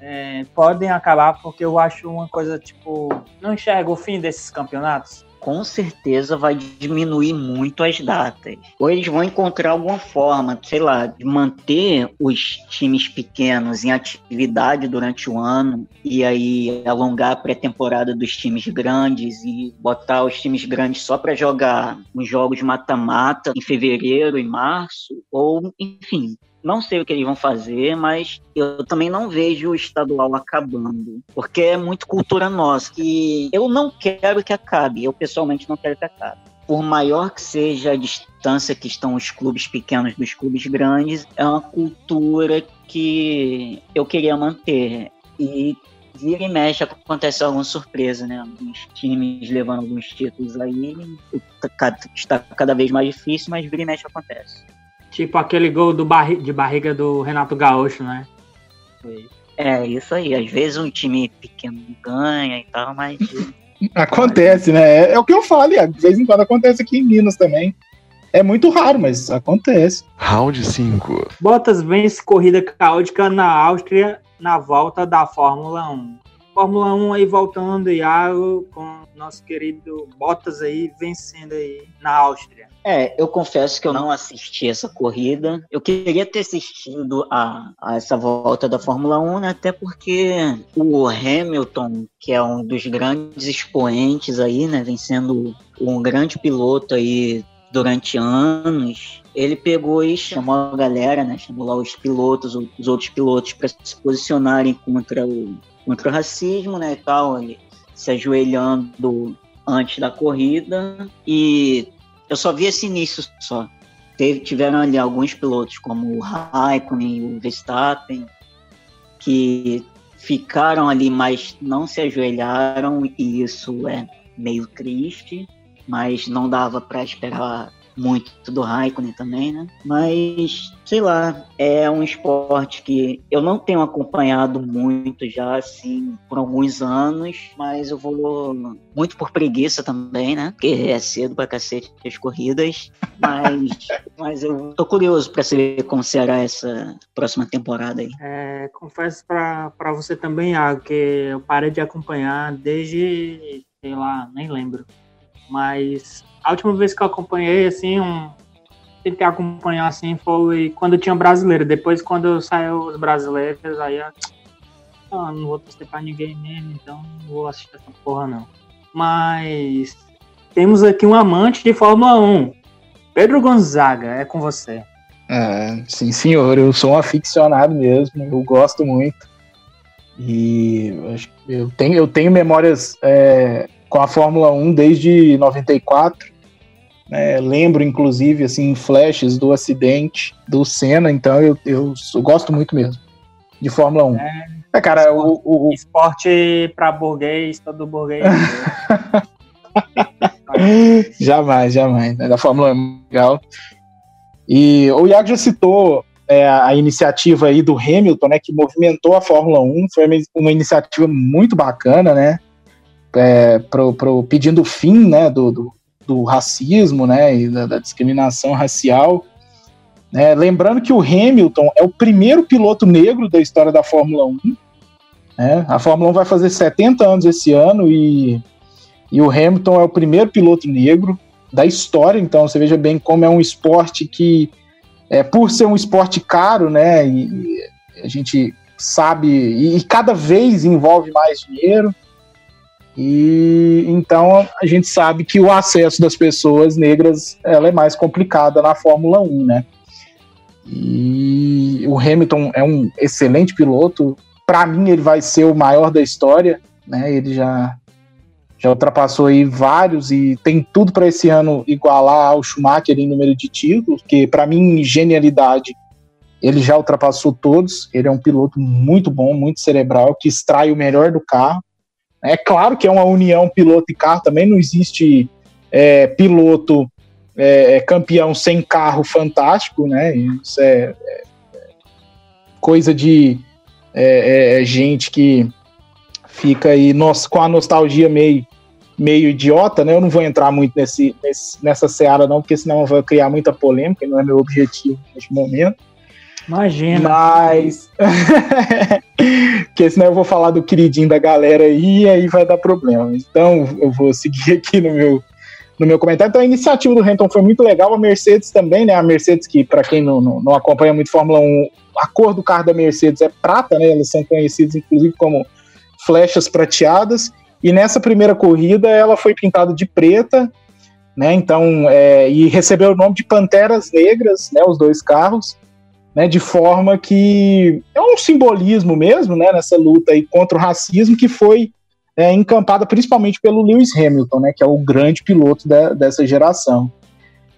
Speaker 3: é, podem acabar porque eu acho uma coisa tipo, não enxergo o fim desses campeonatos
Speaker 4: com certeza vai diminuir muito as datas. Ou eles vão encontrar alguma forma, sei lá, de manter os times pequenos em atividade durante o ano e aí alongar a pré-temporada dos times grandes e botar os times grandes só para jogar os jogos mata-mata em fevereiro e março, ou enfim, não sei o que eles vão fazer, mas eu também não vejo o estadual acabando, porque é muito cultura nossa. E eu não quero que acabe, eu pessoalmente não quero que acabe. Por maior que seja a distância que estão os clubes pequenos dos clubes grandes, é uma cultura que eu queria manter. E vira e mexe acontece alguma surpresa, né? Alguns times levando alguns títulos aí, está cada vez mais difícil, mas vira e mexe acontece.
Speaker 3: Tipo aquele gol do barri de barriga do Renato Gaúcho, né?
Speaker 4: É, isso aí. Às vezes um time pequeno ganha e tal, mas.
Speaker 5: acontece, né? É, é, o que eu falo, de vez em quando acontece aqui em Minas também. É muito raro, mas acontece.
Speaker 1: Round 5.
Speaker 3: Bottas vence corrida caótica na Áustria na volta da Fórmula 1. Fórmula 1 aí voltando, Iago, com nosso querido Bottas aí vencendo aí na Áustria.
Speaker 4: É, eu confesso que eu não assisti essa corrida. Eu queria ter assistido a, a essa volta da Fórmula 1, né? até porque o Hamilton, que é um dos grandes expoentes aí, né, vencendo um grande piloto aí durante anos, ele pegou e chamou a galera, né? Chamou lá os pilotos, os outros pilotos para se posicionarem contra o, contra o racismo, né? E tal, ele se ajoelhando antes da corrida e eu só vi esse início só. Teve, tiveram ali alguns pilotos como o Raikkonen e o Verstappen que ficaram ali, mas não se ajoelharam e isso é meio triste, mas não dava para esperar muito do Raikkonen também, né? Mas, sei lá, é um esporte que eu não tenho acompanhado muito já, assim, por alguns anos, mas eu vou muito por preguiça também, né? Porque é cedo pra cacete as corridas, mas, mas eu tô curioso pra saber como será essa próxima temporada aí.
Speaker 3: É, confesso pra, pra você também, Iago, que eu parei de acompanhar desde, sei lá, nem lembro. Mas a última vez que eu acompanhei, assim, um, tentei acompanhar, assim, foi quando tinha brasileiro. Depois, quando saiu os brasileiros, aí eu, ah, não vou torcer pra ninguém mesmo, então não vou assistir essa porra, não. Mas temos aqui um amante de Fórmula 1. Pedro Gonzaga, é com você.
Speaker 5: É, sim, senhor, eu sou um aficionado mesmo, eu gosto muito. E eu tenho, eu tenho memórias é, com a Fórmula 1 desde 94. É, lembro, inclusive, assim, flashes do acidente do Senna, então eu, eu, eu gosto muito mesmo de Fórmula 1. É,
Speaker 3: é cara, esporte, o, o, esporte para burguês, todo burguês.
Speaker 5: jamais, jamais. Né? Da Fórmula 1 legal. E o Iago já citou é, a iniciativa aí do Hamilton, né, que movimentou a Fórmula 1, foi uma, uma iniciativa muito bacana, né, é, pro, pro, pedindo o fim, né, do, do, do racismo, né, e da, da discriminação racial. Né? Lembrando que o Hamilton é o primeiro piloto negro da história da Fórmula 1. Né? A Fórmula 1 vai fazer 70 anos esse ano e, e o Hamilton é o primeiro piloto negro da história. Então você veja bem como é um esporte que, é, por ser um esporte caro, né, e, e a gente sabe, e, e cada vez envolve mais dinheiro, e então a gente sabe que o acesso das pessoas negras ela é mais complicada na Fórmula 1, né? E o Hamilton é um excelente piloto. Para mim, ele vai ser o maior da história, né? Ele já já ultrapassou aí vários e tem tudo para esse ano igualar ao Schumacher em número de títulos, que para mim, genialidade, ele já ultrapassou todos. Ele é um piloto muito bom, muito cerebral, que extrai o melhor do carro. É claro que é uma união piloto e carro, também não existe é, piloto é, é campeão sem carro fantástico, né? Isso é, é coisa de é, é, gente que fica aí nós, com a nostalgia meio, meio idiota, né? Eu não vou entrar muito nesse, nesse, nessa seara, não, porque senão vai criar muita polêmica, não é meu objetivo neste momento.
Speaker 3: Imagina.
Speaker 5: Mas. Porque senão eu vou falar do queridinho da galera aí e aí vai dar problema. Então eu vou seguir aqui no meu, no meu comentário. Então a iniciativa do Hamilton foi muito legal. A Mercedes também, né? A Mercedes, que para quem não, não, não, acompanha muito Fórmula 1, a cor do carro da Mercedes é prata, né? Elas são conhecidas inclusive como flechas prateadas. E nessa primeira corrida ela foi pintada de preta. Né, então, é, e recebeu o nome de Panteras Negras, né, os dois carros, né, de forma que é um simbolismo mesmo, né, nessa luta aí contra o racismo que foi é, encampada principalmente pelo Lewis Hamilton, né, que é o grande piloto da, dessa geração.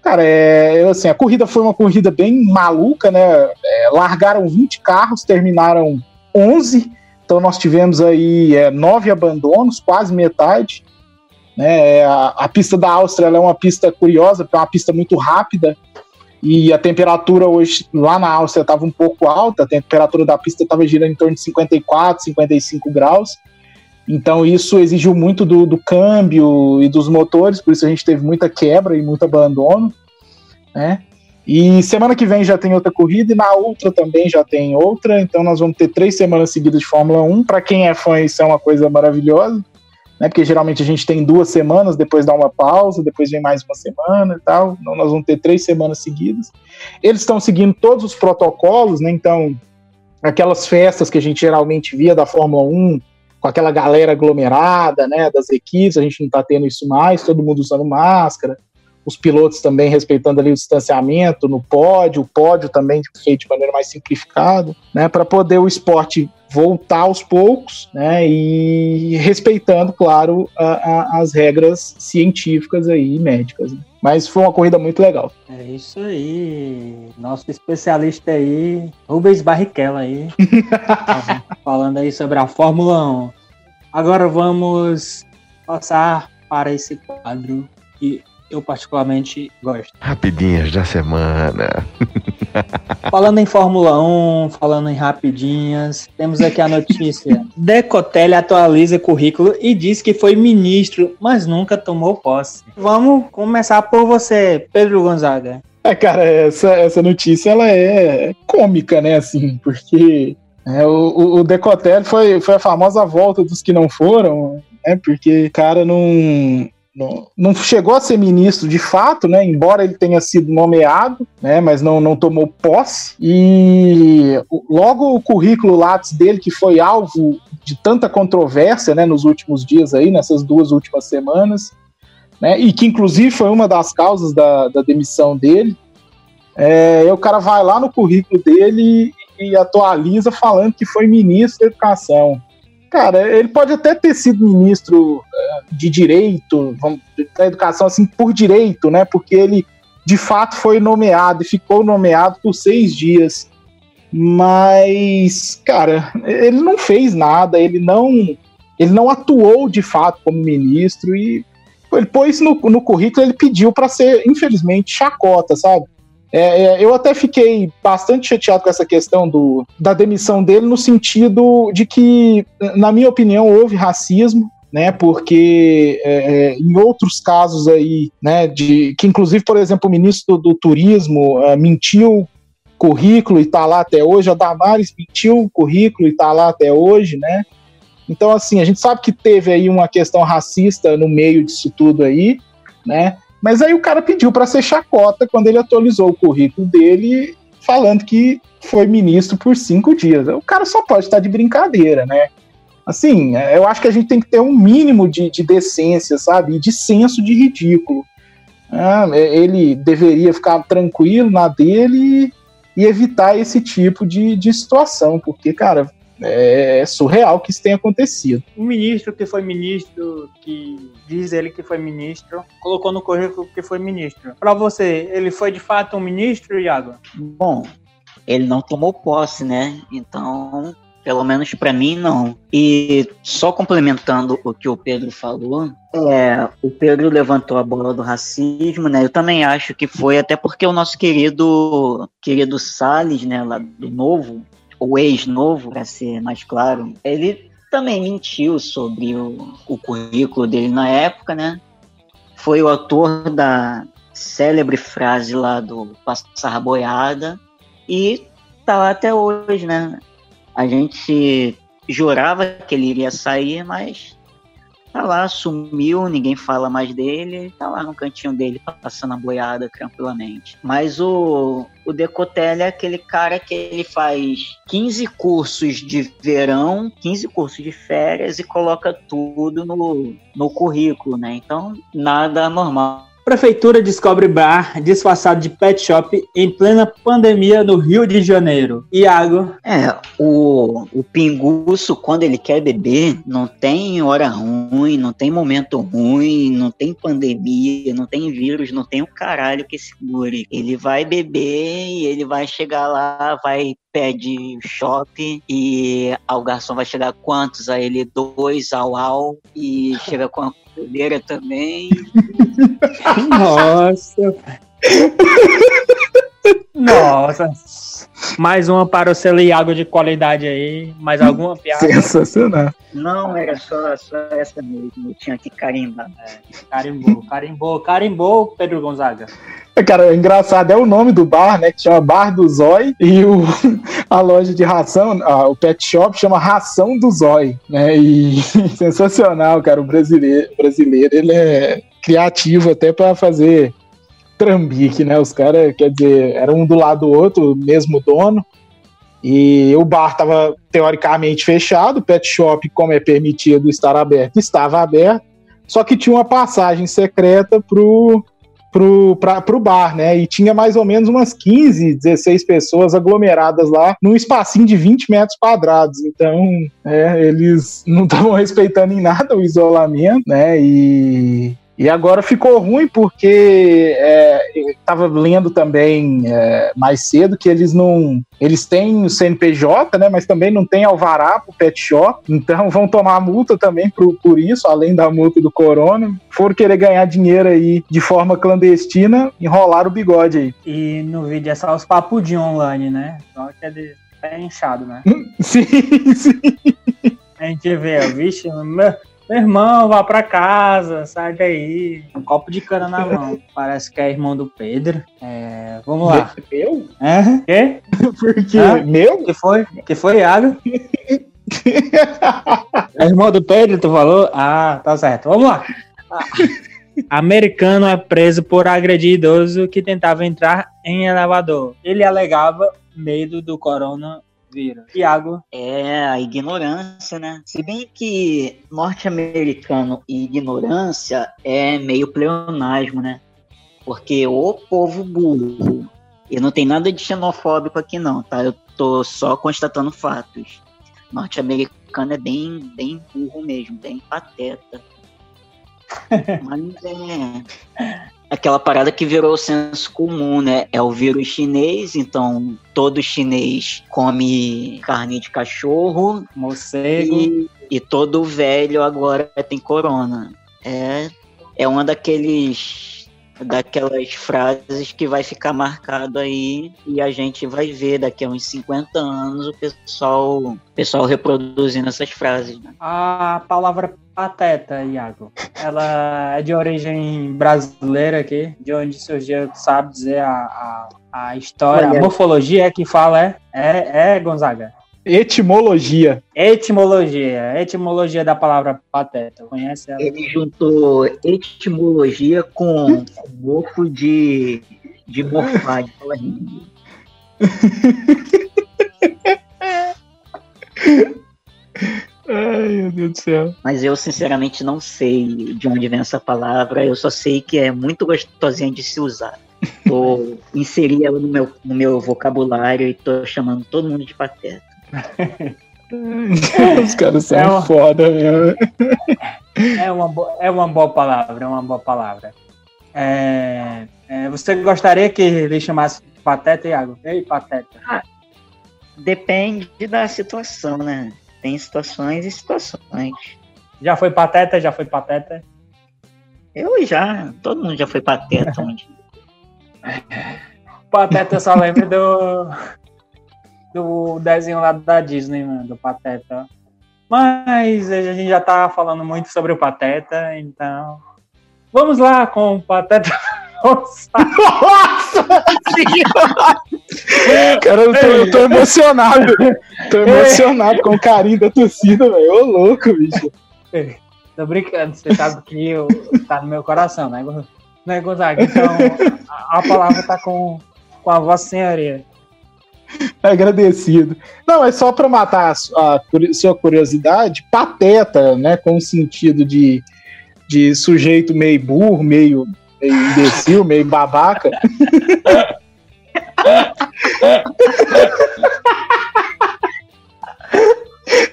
Speaker 5: Cara, é, assim, a corrida foi uma corrida bem maluca, né, é, largaram 20 carros, terminaram 11, então nós tivemos aí é, nove abandonos, quase metade, né, a, a pista da Áustria é uma pista curiosa, é uma pista muito rápida, e a temperatura hoje lá na Áustria estava um pouco alta, a temperatura da pista estava girando em torno de 54, 55 graus. Então isso exigiu muito do, do, câmbio e dos motores, por isso a gente teve muita quebra e muito abandono, né? E semana que vem já tem outra corrida e na outra também já tem outra, então nós vamos ter três semanas seguidas de Fórmula 1. Para quem é fã, isso é uma coisa maravilhosa né? Porque geralmente a gente tem duas semanas, depois dá uma pausa, depois vem mais uma semana e tal. Então nós vamos ter três semanas seguidas. Eles estão seguindo todos os protocolos, né? Então, aquelas festas que a gente geralmente via da Fórmula 1, com aquela galera aglomerada, né? Das equipes, a gente não está tendo isso mais, todo mundo usando máscara, os pilotos também respeitando ali o distanciamento no pódio, o pódio também feito de maneira mais simplificada, né, para poder o esporte voltar aos poucos, né, e respeitando, claro, a, a, as regras científicas aí, médicas. Né. Mas foi uma corrida muito legal.
Speaker 3: É isso aí. Nosso especialista aí, Rubens Barrichello aí, falando aí sobre a Fórmula 1. Agora vamos passar para esse quadro que eu particularmente gosto.
Speaker 1: Rapidinhas da semana.
Speaker 3: falando em Fórmula 1, falando em rapidinhas, temos aqui a notícia. Decotelli atualiza currículo e diz que foi ministro, mas nunca tomou posse. Vamos começar por você, Pedro Gonzaga.
Speaker 5: É, cara, essa, essa notícia ela é cômica, né, assim, porque é, o, o Decotelli foi, foi a famosa volta dos que não foram, né, porque o cara não, não, não chegou a ser ministro de fato, né? Embora ele tenha sido nomeado, né? Mas não, não tomou posse. E logo o currículo Lattes dele, que foi alvo de tanta controvérsia, né? Nos últimos dias aí, nessas duas últimas semanas, né? E que inclusive foi uma das causas da, da demissão dele. É, o cara vai lá no currículo dele e atualiza falando que foi ministro da Educação. Cara, ele pode até ter sido ministro eh, de direito, da educação assim, por direito, né? Porque ele de fato foi nomeado e ficou nomeado por seis dias. Mas, cara, ele não fez nada, ele não, ele não atuou de fato como ministro e ele pôs no, no currículo, ele pediu para ser, infelizmente, chacota, sabe? É, é, eu até fiquei bastante chateado com essa questão do, da demissão dele, no sentido de que, na minha opinião, houve racismo, né? Porque é, é em outros casos aí, né? De, que inclusive, por exemplo, o ministro do, do Turismo uh, mentiu currículo e está lá até hoje, a Damares mentiu currículo e está lá até hoje, né? Então, assim, a gente sabe que teve aí uma questão racista no meio disso tudo aí, né? Mas aí o cara pediu para ser chacota quando ele atualizou o currículo dele, falando que foi ministro por cinco dias. O cara só pode estar de brincadeira, né? Assim, eu acho que a gente tem que ter um mínimo de, de decência, sabe? E de senso de ridículo. Ah, é, ele deveria ficar tranquilo na dele e evitar esse tipo de, de situação, porque, cara, é surreal que isso tenha acontecido.
Speaker 3: O ministro que foi ministro, que diz ele que foi ministro, colocou no currículo que foi ministro. Para você, ele foi de fato um ministro, Iago?
Speaker 4: Bom, ele não tomou posse, né? Então, pelo menos para mim, não. E só complementando o que o Pedro falou, é, o Pedro levantou a bola do racismo, né? Eu também acho que foi, até porque o nosso querido querido Salles, né, lá do Novo, o ex-novo, para ser mais claro, ele também mentiu sobre o, o currículo dele na época, né? Foi o autor da célebre frase lá do Passar Boiada e tá lá até hoje, né? A gente jurava que ele iria sair, mas tá lá, sumiu, ninguém fala mais dele, tá lá no cantinho dele, passando a boiada tranquilamente. Mas o, o Decotelli é aquele cara que ele faz 15 cursos de verão, 15 cursos de férias e coloca tudo no, no currículo, né? Então, nada normal.
Speaker 3: Prefeitura descobre bar disfarçado de pet shop em plena pandemia no Rio de Janeiro. Iago.
Speaker 4: É, o, o pinguço, quando ele quer beber, não tem hora ruim, não tem momento ruim, não tem pandemia, não tem vírus, não tem o caralho que segure. Ele vai beber e ele vai chegar lá, vai pede shopping e o garçom vai chegar quantos? A ele dois ao ao e chega com a colheira também.
Speaker 3: Nossa. Nossa. Mais uma para o selo Iago de qualidade aí. Mais alguma piada?
Speaker 5: Sensacional.
Speaker 4: Não, era só, só essa mesmo. Eu tinha que carimbar. É,
Speaker 3: carimbou, carimbou, carimbou, Pedro Gonzaga.
Speaker 5: É, cara, engraçado é o nome do bar, né? Que chama Bar do Zói. E o, a loja de ração, a, o pet shop, chama Ração do Zói. Né? E sensacional, cara. O brasileiro, brasileiro ele é criativo até para fazer trambique, né? Os caras, quer dizer, era um do lado do outro, mesmo dono. E o bar estava teoricamente fechado, o pet shop, como é permitido estar aberto, estava aberto. Só que tinha uma passagem secreta pro pro, pra, pro bar, né? E tinha mais ou menos umas 15, 16 pessoas aglomeradas lá num espacinho de 20 metros quadrados. Então, é, eles não estavam respeitando em nada o isolamento, né? E e agora ficou ruim porque é, estava lendo também é, mais cedo que eles não. Eles têm o CNPJ, né? Mas também não tem alvará pro pet shop. Então vão tomar multa também por, por isso, além da multa do corona. Foram querer ganhar dinheiro aí de forma clandestina, enrolar o bigode aí.
Speaker 3: E no vídeo é só os papudinhos online, né? Só que é de inchado, né?
Speaker 5: sim, sim.
Speaker 3: A gente vê, vixe, meu, meu irmão, vá pra casa, sai daí. Um copo de cana na mão. Parece que é irmão do Pedro. É, vamos lá.
Speaker 5: Meu?
Speaker 3: É? Quê?
Speaker 5: Porque.
Speaker 3: Hã?
Speaker 5: Meu?
Speaker 3: Que foi? Que foi, Iago? É irmão do Pedro, tu falou? Ah, tá certo. Vamos lá. Americano é preso por agredir idoso que tentava entrar em elevador. Ele alegava medo do coronavírus. Iago,
Speaker 4: É a ignorância, né? Se bem que norte-americano e ignorância é meio pleonasmo, né? Porque o povo burro. E não tem nada de xenofóbico aqui, não, tá? Eu tô só constatando fatos. Norte-americano é bem, bem burro mesmo, bem pateta. Mas é aquela parada que virou o senso comum, né? É o vírus chinês, então todo chinês come carne de cachorro
Speaker 3: morcego.
Speaker 4: e, e todo velho agora tem corona. É, é uma daqueles daquelas frases que vai ficar marcado aí e a gente vai ver daqui a uns 50 anos o pessoal, o pessoal reproduzindo essas frases. Né?
Speaker 3: A palavra pateta, Iago, ela é de origem brasileira aqui, de onde surgiu, sabe dizer, a, a, a história,
Speaker 4: Olha.
Speaker 3: a morfologia é que fala, é, é, é Gonzaga.
Speaker 5: Etimologia.
Speaker 3: Etimologia, etimologia da palavra pateta, conhece ela?
Speaker 4: Ele juntou etimologia com mofo de, de morfar, de falar.
Speaker 5: Ai, meu Deus do céu.
Speaker 4: Mas eu sinceramente não sei de onde vem essa palavra, eu só sei que é muito gostosinha de se usar. Tô inseri ela no meu, no meu vocabulário e tô chamando todo mundo de pateta.
Speaker 5: Os caras são
Speaker 3: É uma-
Speaker 5: foda mesmo.
Speaker 3: É uma, bo- é uma boa palavra, é uma boa palavra. É, é, você gostaria que ele chamasse pateta, Iago? Ei, pateta.
Speaker 4: Depende da situação, né? Tem situações e situações.
Speaker 3: Já foi pateta, já foi pateta.
Speaker 4: Eu já, todo mundo já foi pateta onde.
Speaker 3: Pateta eu só lembro do, do desenho lá da Disney, mano, do Pateta. Mas a gente já tá falando muito sobre o Pateta, então. Vamos lá com o Pateta. Nossa!
Speaker 5: Cara, eu tô, eu tô emocionado. Tô emocionado com o carinho da torcida, velho. Ô, louco, bicho.
Speaker 3: tô brincando, você sabe que eu, tá no meu coração, né, né Gonzaga? Então, a, a palavra tá com, com a vossa senhoria.
Speaker 5: Agradecido. Não, é só para matar a, a sua curiosidade, pateta, né, com o sentido de, de sujeito meio burro, meio, meio imbecil, meio babaca.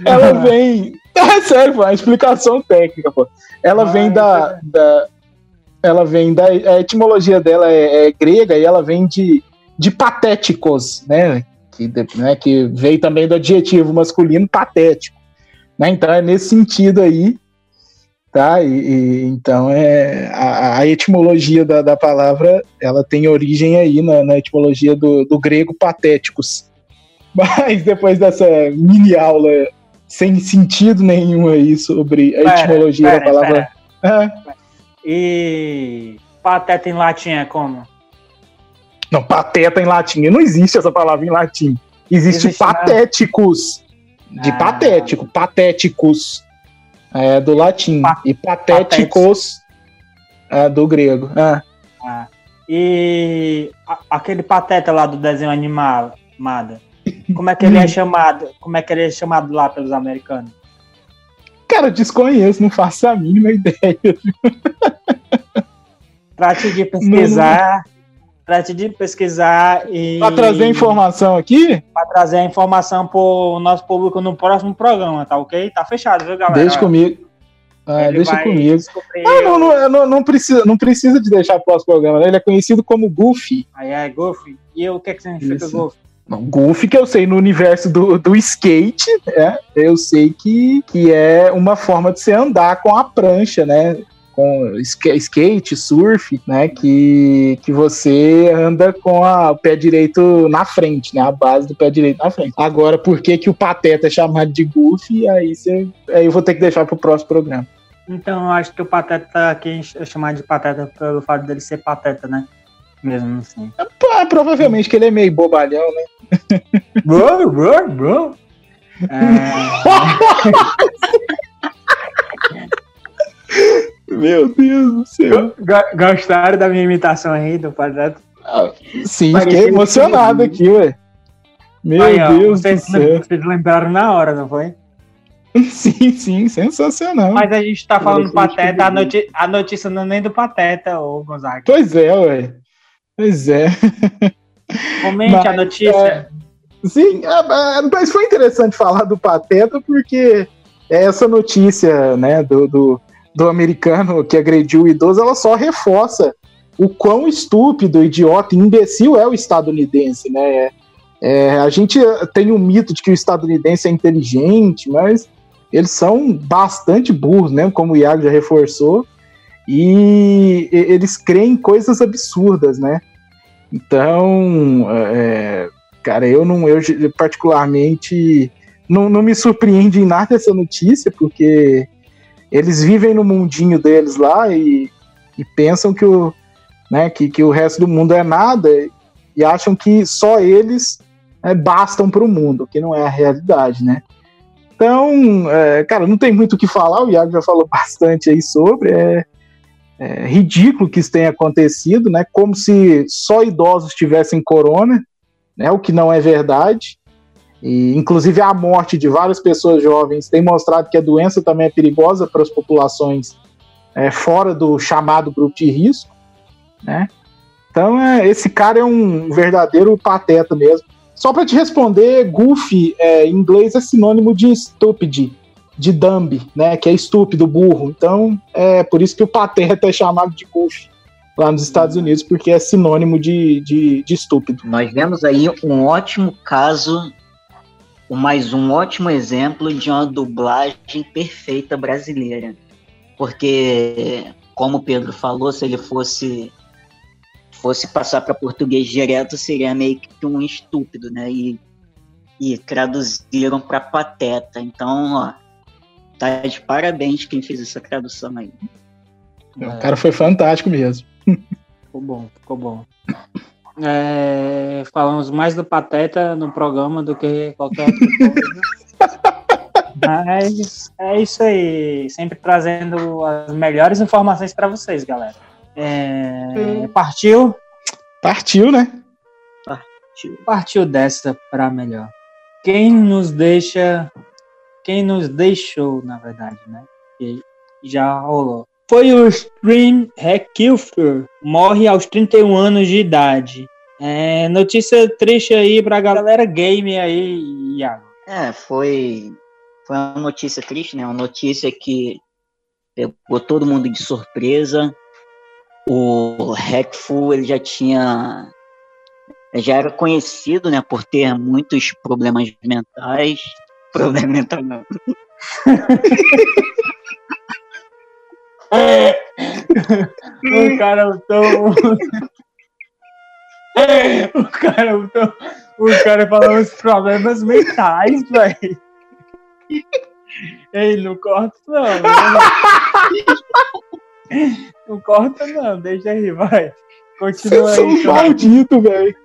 Speaker 5: Ela vem. É sério, pô, é uma explicação técnica, pô. Ela vem da, da. Ela vem da. A etimologia dela é, é grega e ela vem de, de patéticos, né? Que, né? que veio também do adjetivo masculino patético. Né? Então é nesse sentido aí. Tá? E, e- então é a, a etimologia da, da palavra ela tem origem aí na, na etimologia do, do grego patéticos. Mas depois dessa mini aula sem sentido nenhum aí sobre a
Speaker 3: Pera,
Speaker 5: etimologia
Speaker 3: pera,
Speaker 5: da palavra. É.
Speaker 3: E pateta em latim é como?
Speaker 5: Não, pateta em latim. Não existe essa palavra em latim. Existe,
Speaker 3: Existe, né?
Speaker 5: patéticos. De
Speaker 3: Ah.
Speaker 5: patético. Patéticos. É, do latim.
Speaker 3: Pa-
Speaker 5: e patéticos é, do grego. É.
Speaker 3: Ah, e aquele pateta lá do desenho animado, como é que ele é chamado? Como é que ele é chamado lá pelos americanos?
Speaker 5: Cara, eu desconheço, não faço a mínima ideia.
Speaker 3: Trate de pesquisar. Trate de pesquisar e.
Speaker 5: Pra trazer informação aqui,
Speaker 3: Pra trazer a informação pro nosso público no próximo programa, tá ok? Tá fechado, viu, galera?
Speaker 5: deixa comigo. Ah, deixa comigo. Ah, não, não, não, não precisa, não precisa de deixar pro próximo programa. né? Ele é conhecido como Goofy.
Speaker 3: Aí é Goofy. E o que, é que significa
Speaker 5: Isso.
Speaker 3: Goofy?
Speaker 5: Não, Goofy que eu sei no universo do, do skate, né? Eu sei que, que é uma forma de você andar com a prancha, né? Com ska- skate, surf, né? Que, que você anda com a- o pé direito na frente, né? A base do pé direito na frente. Agora, por que, que o Pateta é chamado de Goofy? Aí, você, aí eu vou ter que deixar pro próximo programa.
Speaker 3: Então, eu acho que o Pateta aqui é chamado de Pateta pelo fato dele ser Pateta, né? Mesmo assim.
Speaker 5: Pô, provavelmente que ele é meio bobalhão, né?
Speaker 3: Bro, bro, bro.
Speaker 5: Meu Deus do céu.
Speaker 3: Go- Gostaram da minha imitação aí do Pateta?
Speaker 5: Sim,
Speaker 3: Parecia
Speaker 5: fiquei
Speaker 3: que
Speaker 5: emocionado
Speaker 3: tinha-
Speaker 5: aqui, ué. Meu
Speaker 3: Aí, ó,
Speaker 5: Deus
Speaker 3: vocês,
Speaker 5: do céu.
Speaker 3: vocês lembraram na hora, não foi?
Speaker 5: Sim, sim, sensacional.
Speaker 3: Mas a gente tá falando do
Speaker 5: que
Speaker 3: Pateta, a, noti- a notícia não é nem do Pateta, ô Gonzaga.
Speaker 5: Pois é, ué. Pois é.
Speaker 3: Comente a
Speaker 5: Mas,
Speaker 3: notícia.
Speaker 5: Sim, é, é, mas foi interessante falar do Pateta porque essa notícia, né, do, do, do americano que agrediu o idoso, ela só reforça o quão estúpido, idiota e imbecil é o estadunidense, né? É, a gente tem um mito de que o estadunidense é inteligente, mas eles são bastante burros, né? Como o Iago já reforçou, e eles creem em coisas absurdas, né? Então, é, cara, eu não, eu particularmente não, não me surpreende em nada essa notícia, porque eles vivem no mundinho deles lá e, e pensam que o, né, que, que o resto do mundo é nada e acham que só eles é, bastam para o mundo, que não é a realidade, né? Então, é, cara, não tem muito o que falar, o Iago já falou bastante aí sobre, é, é ridículo que isso tenha acontecido, né? Como se só idosos tivessem corona, né? O que não é verdade. E, inclusive, a morte de várias pessoas jovens tem mostrado que a doença também é perigosa para as populações é, fora do chamado grupo de risco, né? Então, é, esse cara é um verdadeiro pateta mesmo. Só para te responder, goofy é, em inglês é sinônimo de stupid, de dumb, né? Que é estúpido, burro. Então, é por isso que o pateta é chamado de goofy lá nos Estados Unidos, porque é sinônimo de, de, de estúpido.
Speaker 4: Nós vemos aí um ótimo caso, mais um ótimo exemplo de uma dublagem perfeita brasileira. Porque, como o Pedro falou, se ele fosse fosse passar para português direto, seria meio que um estúpido, né? E, e traduziram para pateta. Então, ó, tá de parabéns quem fez essa tradução aí.
Speaker 5: O cara foi fantástico mesmo.
Speaker 3: Ficou bom, ficou bom. É, falamos mais do Pateta no programa do que qualquer outra coisa. Mas é isso aí. Sempre trazendo as melhores informações para vocês, galera. É, partiu?
Speaker 5: Partiu, né?
Speaker 3: Partiu dessa para melhor. Quem nos deixa. Quem nos deixou, na verdade, né? Que já rolou. Foi o Stream Kilfer. Morre aos 31 anos de idade. É, notícia triste aí pra galera game aí, Iago.
Speaker 4: É, foi, foi uma notícia triste, né? Uma notícia que pegou todo mundo de surpresa. O Hackful, ele já tinha já era conhecido, né, por ter muitos problemas mentais. Problema mental não.
Speaker 3: O cara botou. o cara botou. O cara falou os problemas mentais, velho. Ei, não corta não. Não, não corta não, deixa aí, vai. Continua
Speaker 5: Vocês
Speaker 3: aí. teu-
Speaker 5: malditos, velho.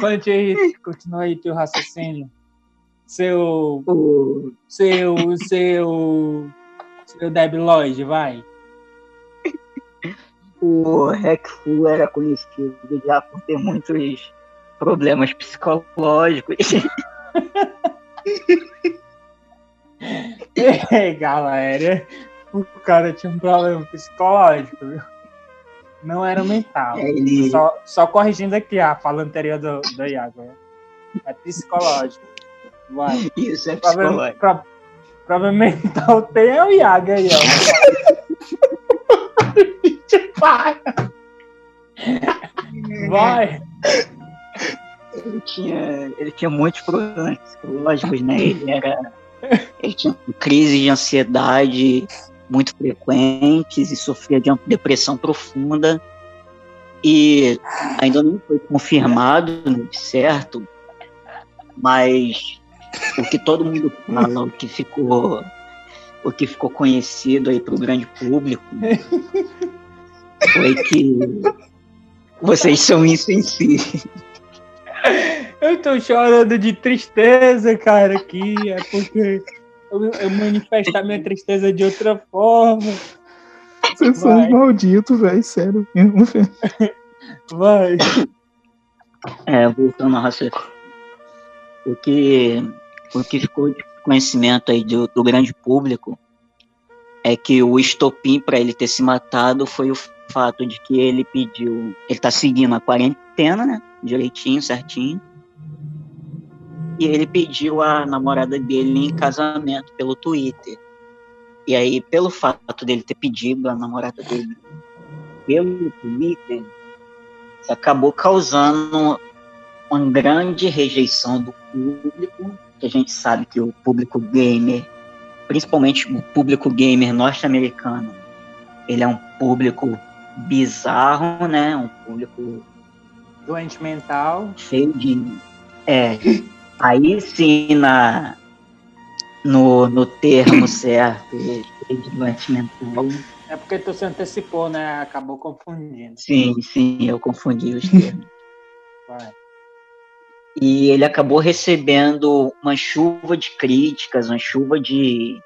Speaker 3: Continua aí, continua aí teu raciocínio. Seu. Seu. Seu. Seu Deb Lloyd, vai.
Speaker 4: o Hackful era conhecido já por ter muitos problemas psicológicos.
Speaker 3: Ei, galera. O cara tinha um problema psicológico, viu? Não era mental.
Speaker 4: Ele-
Speaker 3: Só, só corrigindo aqui a fala anterior do, do Iago. né? É psicológico. Vai.
Speaker 4: Isso é
Speaker 3: Problema,
Speaker 4: psicológico.
Speaker 3: pro, problema mental tem é o Iago aí, ó. Vai.
Speaker 4: Ele tinha, ele tinha muitos problemas psicológicos, né? Ele era. Ele tinha crises de ansiedade muito frequentes e sofria de uma depressão profunda. E ainda não foi confirmado, né, certo, mas o que todo mundo fala, o que ficou, o que ficou conhecido aí para o grande público foi que vocês são insensíveis.
Speaker 3: Eu tô chorando de tristeza, cara, aqui. É porque eu, eu manifestar minha tristeza de outra forma.
Speaker 5: Vocês são malditos, velho, sério.
Speaker 3: Vai.
Speaker 4: É, voltando ao raciocínio. O que, o que ficou de conhecimento aí do, do grande público é que o estopim para ele ter se matado foi o fato de que ele pediu. Ele tá seguindo a quarentena, né? Direitinho, certinho. E ele pediu a namorada dele em casamento pelo Twitter. E aí, pelo fato dele ter pedido a namorada dele pelo Twitter, acabou causando uma grande rejeição do público, que a gente sabe que o público gamer, principalmente o público gamer norte-americano, ele é um público bizarro, né? Um público
Speaker 3: Doente mental.
Speaker 4: cheio de. É. Aí sim, na, no, no termo certo, cheio de doente mental.
Speaker 3: É porque tu se antecipou, né? Acabou confundindo.
Speaker 4: Sim, sim, eu confundi os termos.
Speaker 3: Vai.
Speaker 4: E ele acabou recebendo uma chuva de críticas, uma chuva de,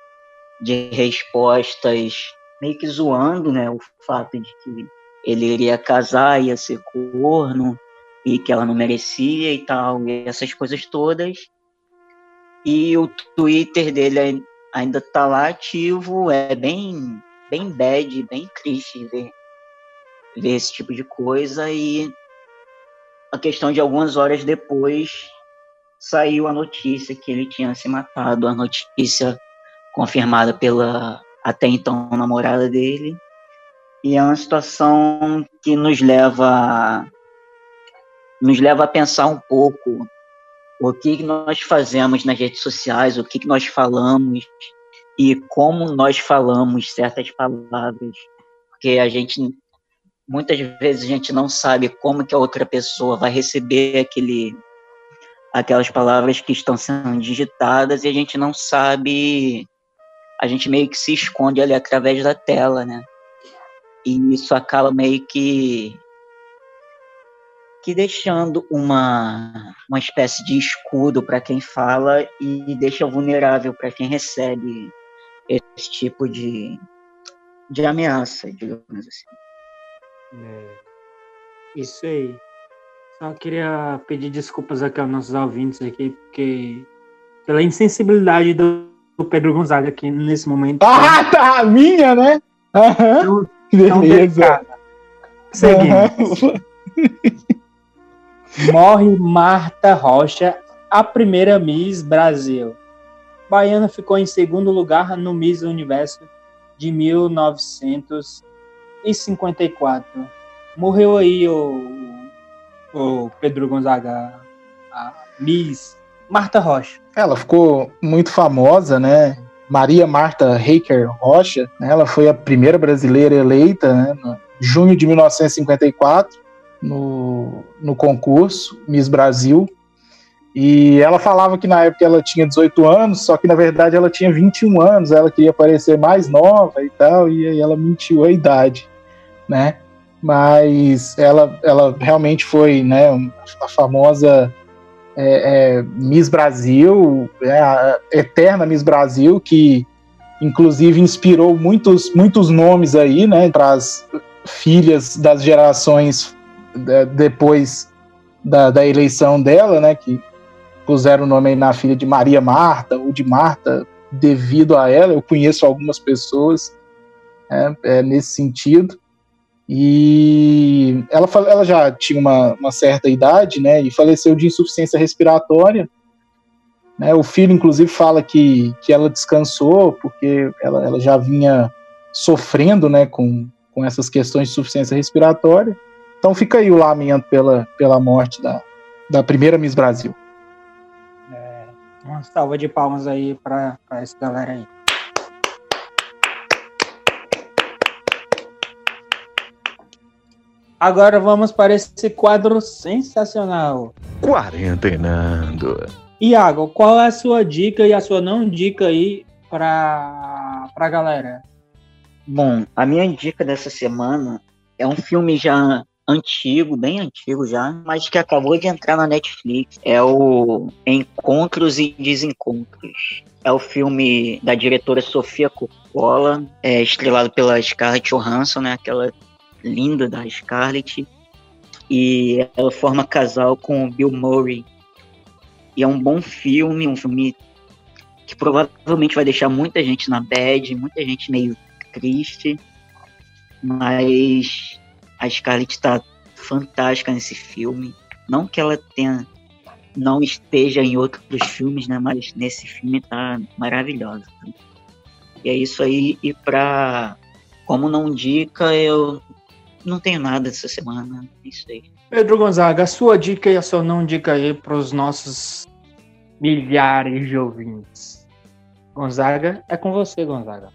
Speaker 4: de respostas, meio que zoando né, o fato de que ele iria casar, ia ser corno, e que ela não merecia e tal, e essas coisas todas. E o Twitter dele ai- ainda tá lá ativo, é bem, bem bad, bem triste ver, ver esse tipo de coisa, e a questão de algumas horas depois saiu a notícia que ele tinha se matado, a notícia confirmada pela até então namorada dele. E é uma situação que nos leva nos leva a pensar um pouco o que nós fazemos nas redes sociais, o que nós falamos e como nós falamos certas palavras, porque a gente muitas vezes a gente não sabe como que a outra pessoa vai receber aquele aquelas palavras que estão sendo digitadas e a gente não sabe a gente meio que se esconde ali através da tela, né? E isso acaba meio que que deixando uma uma espécie de escudo para quem fala e deixa vulnerável para quem recebe esse tipo de de ameaça, digamos assim.
Speaker 3: É. Isso aí. Só queria pedir desculpas aqui aos nossos ouvintes aqui, porque pela insensibilidade do, do Pedro Gonzaga aqui nesse momento.
Speaker 5: Ah, tá, a minha, né? Aham,
Speaker 3: Tão
Speaker 5: beleza.
Speaker 3: delicada. Seguimos.
Speaker 5: Aham.
Speaker 3: Morre Marta Rocha, a primeira Miss Brasil. Baiana ficou em segundo lugar no Miss Universo de 1954. Morreu aí o, o Pedro Gonzaga, a Miss Marta Rocha.
Speaker 5: Ela ficou muito famosa, né? Maria Marta Reiker Rocha, né? ela foi a primeira brasileira eleita, né? No junho de 1954, no, no concurso Miss Brasil. E ela falava que na época ela tinha 18 anos, só que na verdade ela tinha 21 anos, ela queria parecer mais nova e tal, e aí ela mentiu a idade, né? Mas ela, ela realmente foi, né, a famosa é, é, Miss Brasil, é, a eterna Miss Brasil, que inclusive inspirou muitos, muitos nomes aí, né, para as filhas das gerações é, depois da, da eleição dela, né, que puseram o nome aí na filha de Maria Marta ou de Marta devido a ela. Eu conheço algumas pessoas é, é, nesse sentido. E ela, ela já tinha uma, uma certa idade, né? E faleceu de insuficiência respiratória. Né, o filho, inclusive, fala que, que ela descansou porque ela, ela já vinha sofrendo né, com, com essas questões de insuficiência respiratória. Então fica aí o lamento pela, pela morte da, da primeira Miss Brasil.
Speaker 3: É, uma salva de palmas aí para essa galera aí. Agora vamos para esse quadro sensacional.
Speaker 1: Quarentenando.
Speaker 3: Iago, qual é a sua dica e a sua não dica aí para a galera?
Speaker 4: Bom, a minha dica dessa semana é um filme já antigo, bem antigo já, mas que acabou de entrar na Netflix. É o Encontros e Desencontros. É o filme da diretora Sofia Coppola, é estrelado pela Scarlett Johansson, né? Aquela linda da Scarlett. E ela forma casal com o Bill Murray. E é um bom filme, um filme que provavelmente vai deixar muita gente na bad, muita gente meio triste, mas a Scarlett está fantástica nesse filme. Não que ela tenha não esteja em outros filmes, né, mas nesse filme tá maravilhosa. E é isso aí e para como não dica, eu não tenho nada essa semana, é isso aí.
Speaker 3: Pedro Gonzaga, a sua dica e a sua não dica aí para os nossos milhares de ouvintes. Gonzaga, é com você, Gonzaga.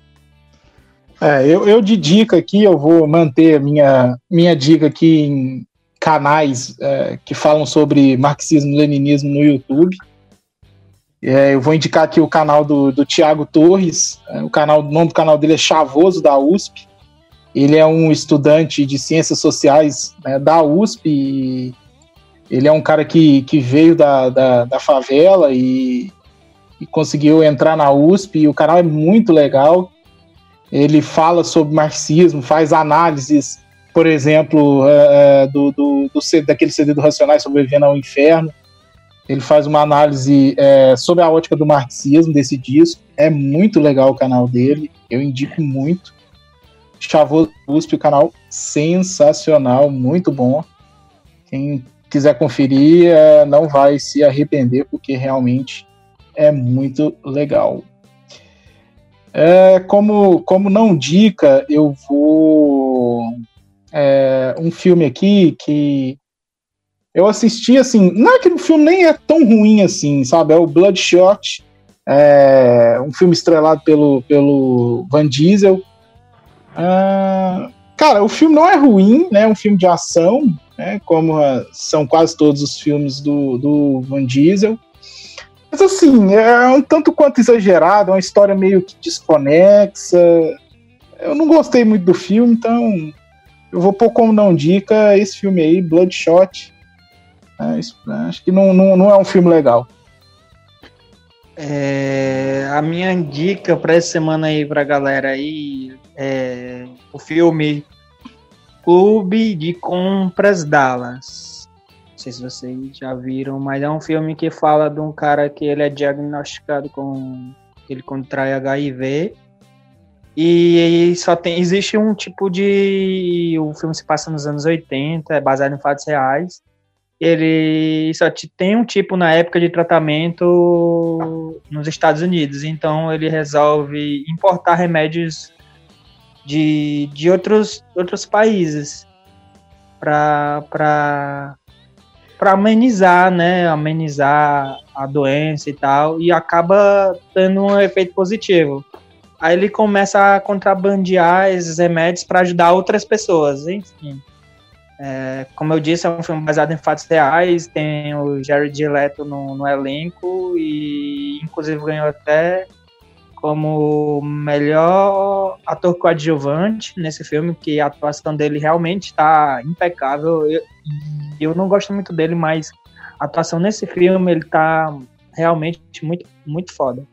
Speaker 5: É, eu, eu de dica aqui, eu vou manter minha, minha dica aqui em canais é, que falam sobre marxismo e leninismo no YouTube. É, eu vou indicar aqui o canal do, do Tiago Torres, é, o, canal, o nome do canal dele é Chavoso, da USP. Ele é um estudante de ciências sociais né, da USP ele é um cara que, que veio da, da, da favela e, e conseguiu entrar na USP e o canal é muito legal ele fala sobre marxismo, faz análises, por exemplo, uh, do, do, do, daquele CD do Racionais Sobrevivendo ao Inferno. Ele faz uma análise é, sobre a ótica do marxismo desse disco. É muito legal o canal dele, eu indico muito. Chavoso USP, o canal sensacional, muito bom. Quem quiser conferir é, não vai se arrepender, porque realmente é muito legal. É, como, como não dica, eu vou. É, um filme aqui que eu assisti assim. Não é que o filme nem é tão ruim assim, sabe? É o Bloodshot, é, um filme estrelado pelo, pelo Van Diesel. É, cara, o filme não é ruim, né? É um filme de ação, né? Como uh, são quase todos os filmes do, do Van Diesel. Mas assim, é um tanto quanto exagerado, é uma história meio que desconexa. Eu não gostei muito do filme, então eu vou pôr como não dica esse filme aí, Bloodshot. É, acho que não, não, não é um filme legal.
Speaker 3: É, a minha dica para essa semana aí pra galera aí é o filme Clube de Compras Dallas. Sei se vocês já viram, mas é um filme que fala de um cara que ele é diagnosticado com ele contrai HIV e só tem existe um tipo de o filme se passa nos anos 80, é baseado em fatos reais. Ele só tem um tipo na época de tratamento nos Estados Unidos, então ele resolve importar remédios de, de outros, outros países para amenizar, né, amenizar a doença e tal, e acaba tendo um efeito positivo. Aí ele começa a contrabandear esses remédios para ajudar outras pessoas, enfim. É, como eu disse, é um filme baseado em fatos reais, tem o Jared Leto no, no elenco e inclusive ganhou até como melhor ator coadjuvante nesse filme, que a atuação dele realmente está impecável. Eu, eu não gosto muito dele, mas a atuação nesse filme ele tá realmente muito, muito foda.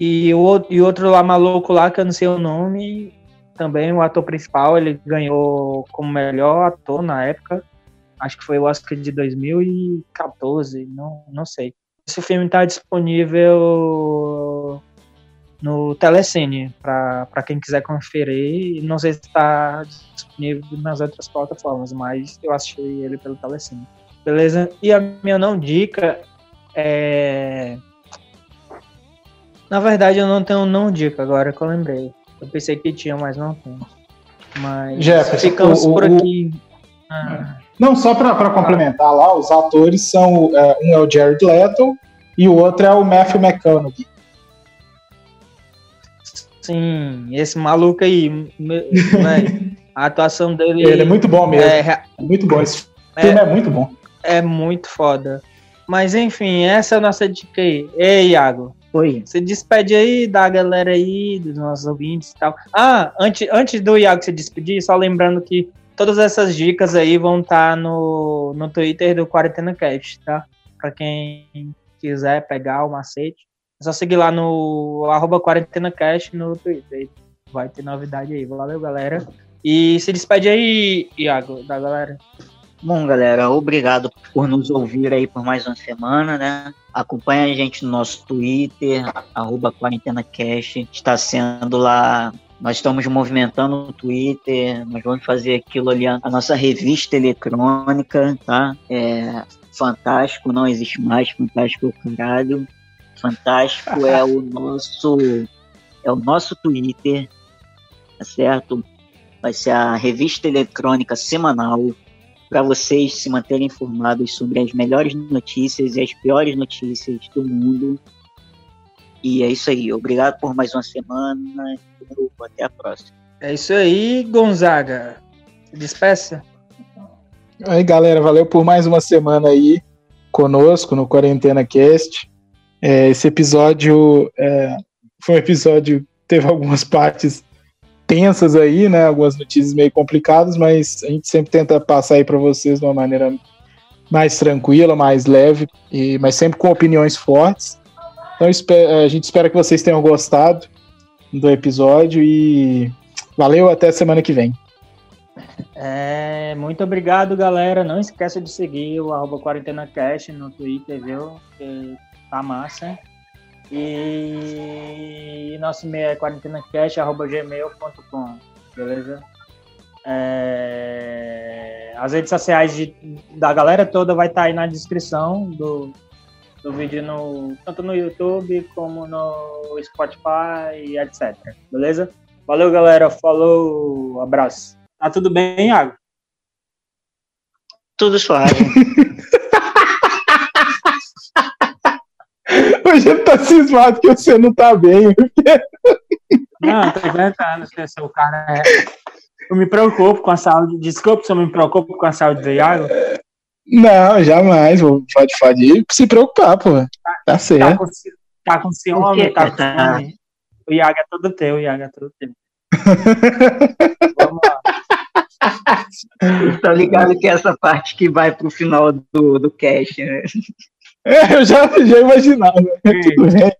Speaker 3: E o e outro lá maluco lá, que eu não sei o nome, também o ator principal, ele ganhou como melhor ator na época. Acho que foi o Oscar de 2014, não, não sei. Esse filme está disponível no Telecine, para quem quiser conferir. Não sei se está disponível nas outras plataformas, mas eu assisti ele pelo Telecine. Beleza? E a minha não dica é. Na verdade, eu não tenho não dica agora que eu lembrei. Eu pensei que tinha, mas não tem. Mas
Speaker 5: Jefferson,
Speaker 3: ficamos
Speaker 5: o-
Speaker 3: por aqui. Ah,
Speaker 5: Não, só para complementar lá, os atores são. é, um é o Jared Leto e o outro é o Matthew McConaughey.
Speaker 3: Sim, esse maluco aí, me- véi, a atuação dele
Speaker 5: Ele é muito bom mesmo.
Speaker 3: é,
Speaker 5: Muito bom. Esse filme é muito bom.
Speaker 3: é muito foda. Mas enfim, essa é a nossa dica aí. Ei, Iago,
Speaker 4: Oi.
Speaker 3: se despede aí da galera aí, dos nossos ouvintes e tal. Ah, antes, antes do Iago se despedir, só lembrando que todas essas dicas aí vão estar no, no Twitter do Quarentena Cast, tá? Pra quem quiser pegar o macete, é só seguir lá no arroba Quarentena Cast no Twitter. Vai ter novidade aí. Valeu, galera. E se despede aí, Iago, da galera.
Speaker 4: Bom, galera, obrigado por nos ouvir aí por mais uma semana, né? Acompanha a gente no nosso Twitter, arroba QuarentenaCast. Está sendo lá. Nós estamos movimentando o Twitter, nós vamos fazer aquilo ali, a nossa revista eletrônica, tá? É fantástico, não existe mais, fantástico caralho. Fantástico é o nosso é o nosso Twitter, tá certo? Vai ser a revista eletrônica semanal para vocês se manterem informados sobre as melhores notícias e as piores notícias do mundo. E é isso aí. Obrigado por mais uma semana. Até a próxima.
Speaker 3: É isso aí, Gonzaga. Se despeça.
Speaker 5: Aí, galera, valeu por mais uma semana aí conosco no Quarentena Cast. É, esse episódio é, foi um episódio teve algumas partes tensas aí, né? Algumas notícias meio complicadas, mas a gente sempre tenta passar aí para vocês de uma maneira mais tranquila, mais leve, e, mas sempre com opiniões fortes. Então a gente espera que vocês tenham gostado do episódio e valeu até semana que vem.
Speaker 3: É, muito obrigado, galera. Não esqueça de seguir o arroba QuarentenaCast no Twitter, viu? Tá massa. E nosso e-mail é quarentenacast.gmail.com, beleza? É, as redes sociais de- da galera toda vai estar aí na descrição do, do vídeo, no, tanto no YouTube como no Spotify e etc. Beleza? Valeu, galera. Falou. Abraço. Tá tudo bem, Iago?
Speaker 4: Tudo suave.
Speaker 5: Hoje ele tá cismado que você não tá bem.
Speaker 3: Não, tô inventando. Se o cara é... Eu me preocupo com a saúde. Desculpa se eu me preocupo com a saúde do Iago.
Speaker 5: Não, jamais. Pode, pode se preocupar, pô. Tá
Speaker 3: Tá
Speaker 5: certo.
Speaker 3: com, tá com ciúme, tá com ciúme. O Iago é tudo teu, o Iago é tudo teu. Vamos lá.
Speaker 4: tá ligado que é essa parte que vai pro final do, do cast, né?
Speaker 5: É, eu já, já imaginava. Tudo bem.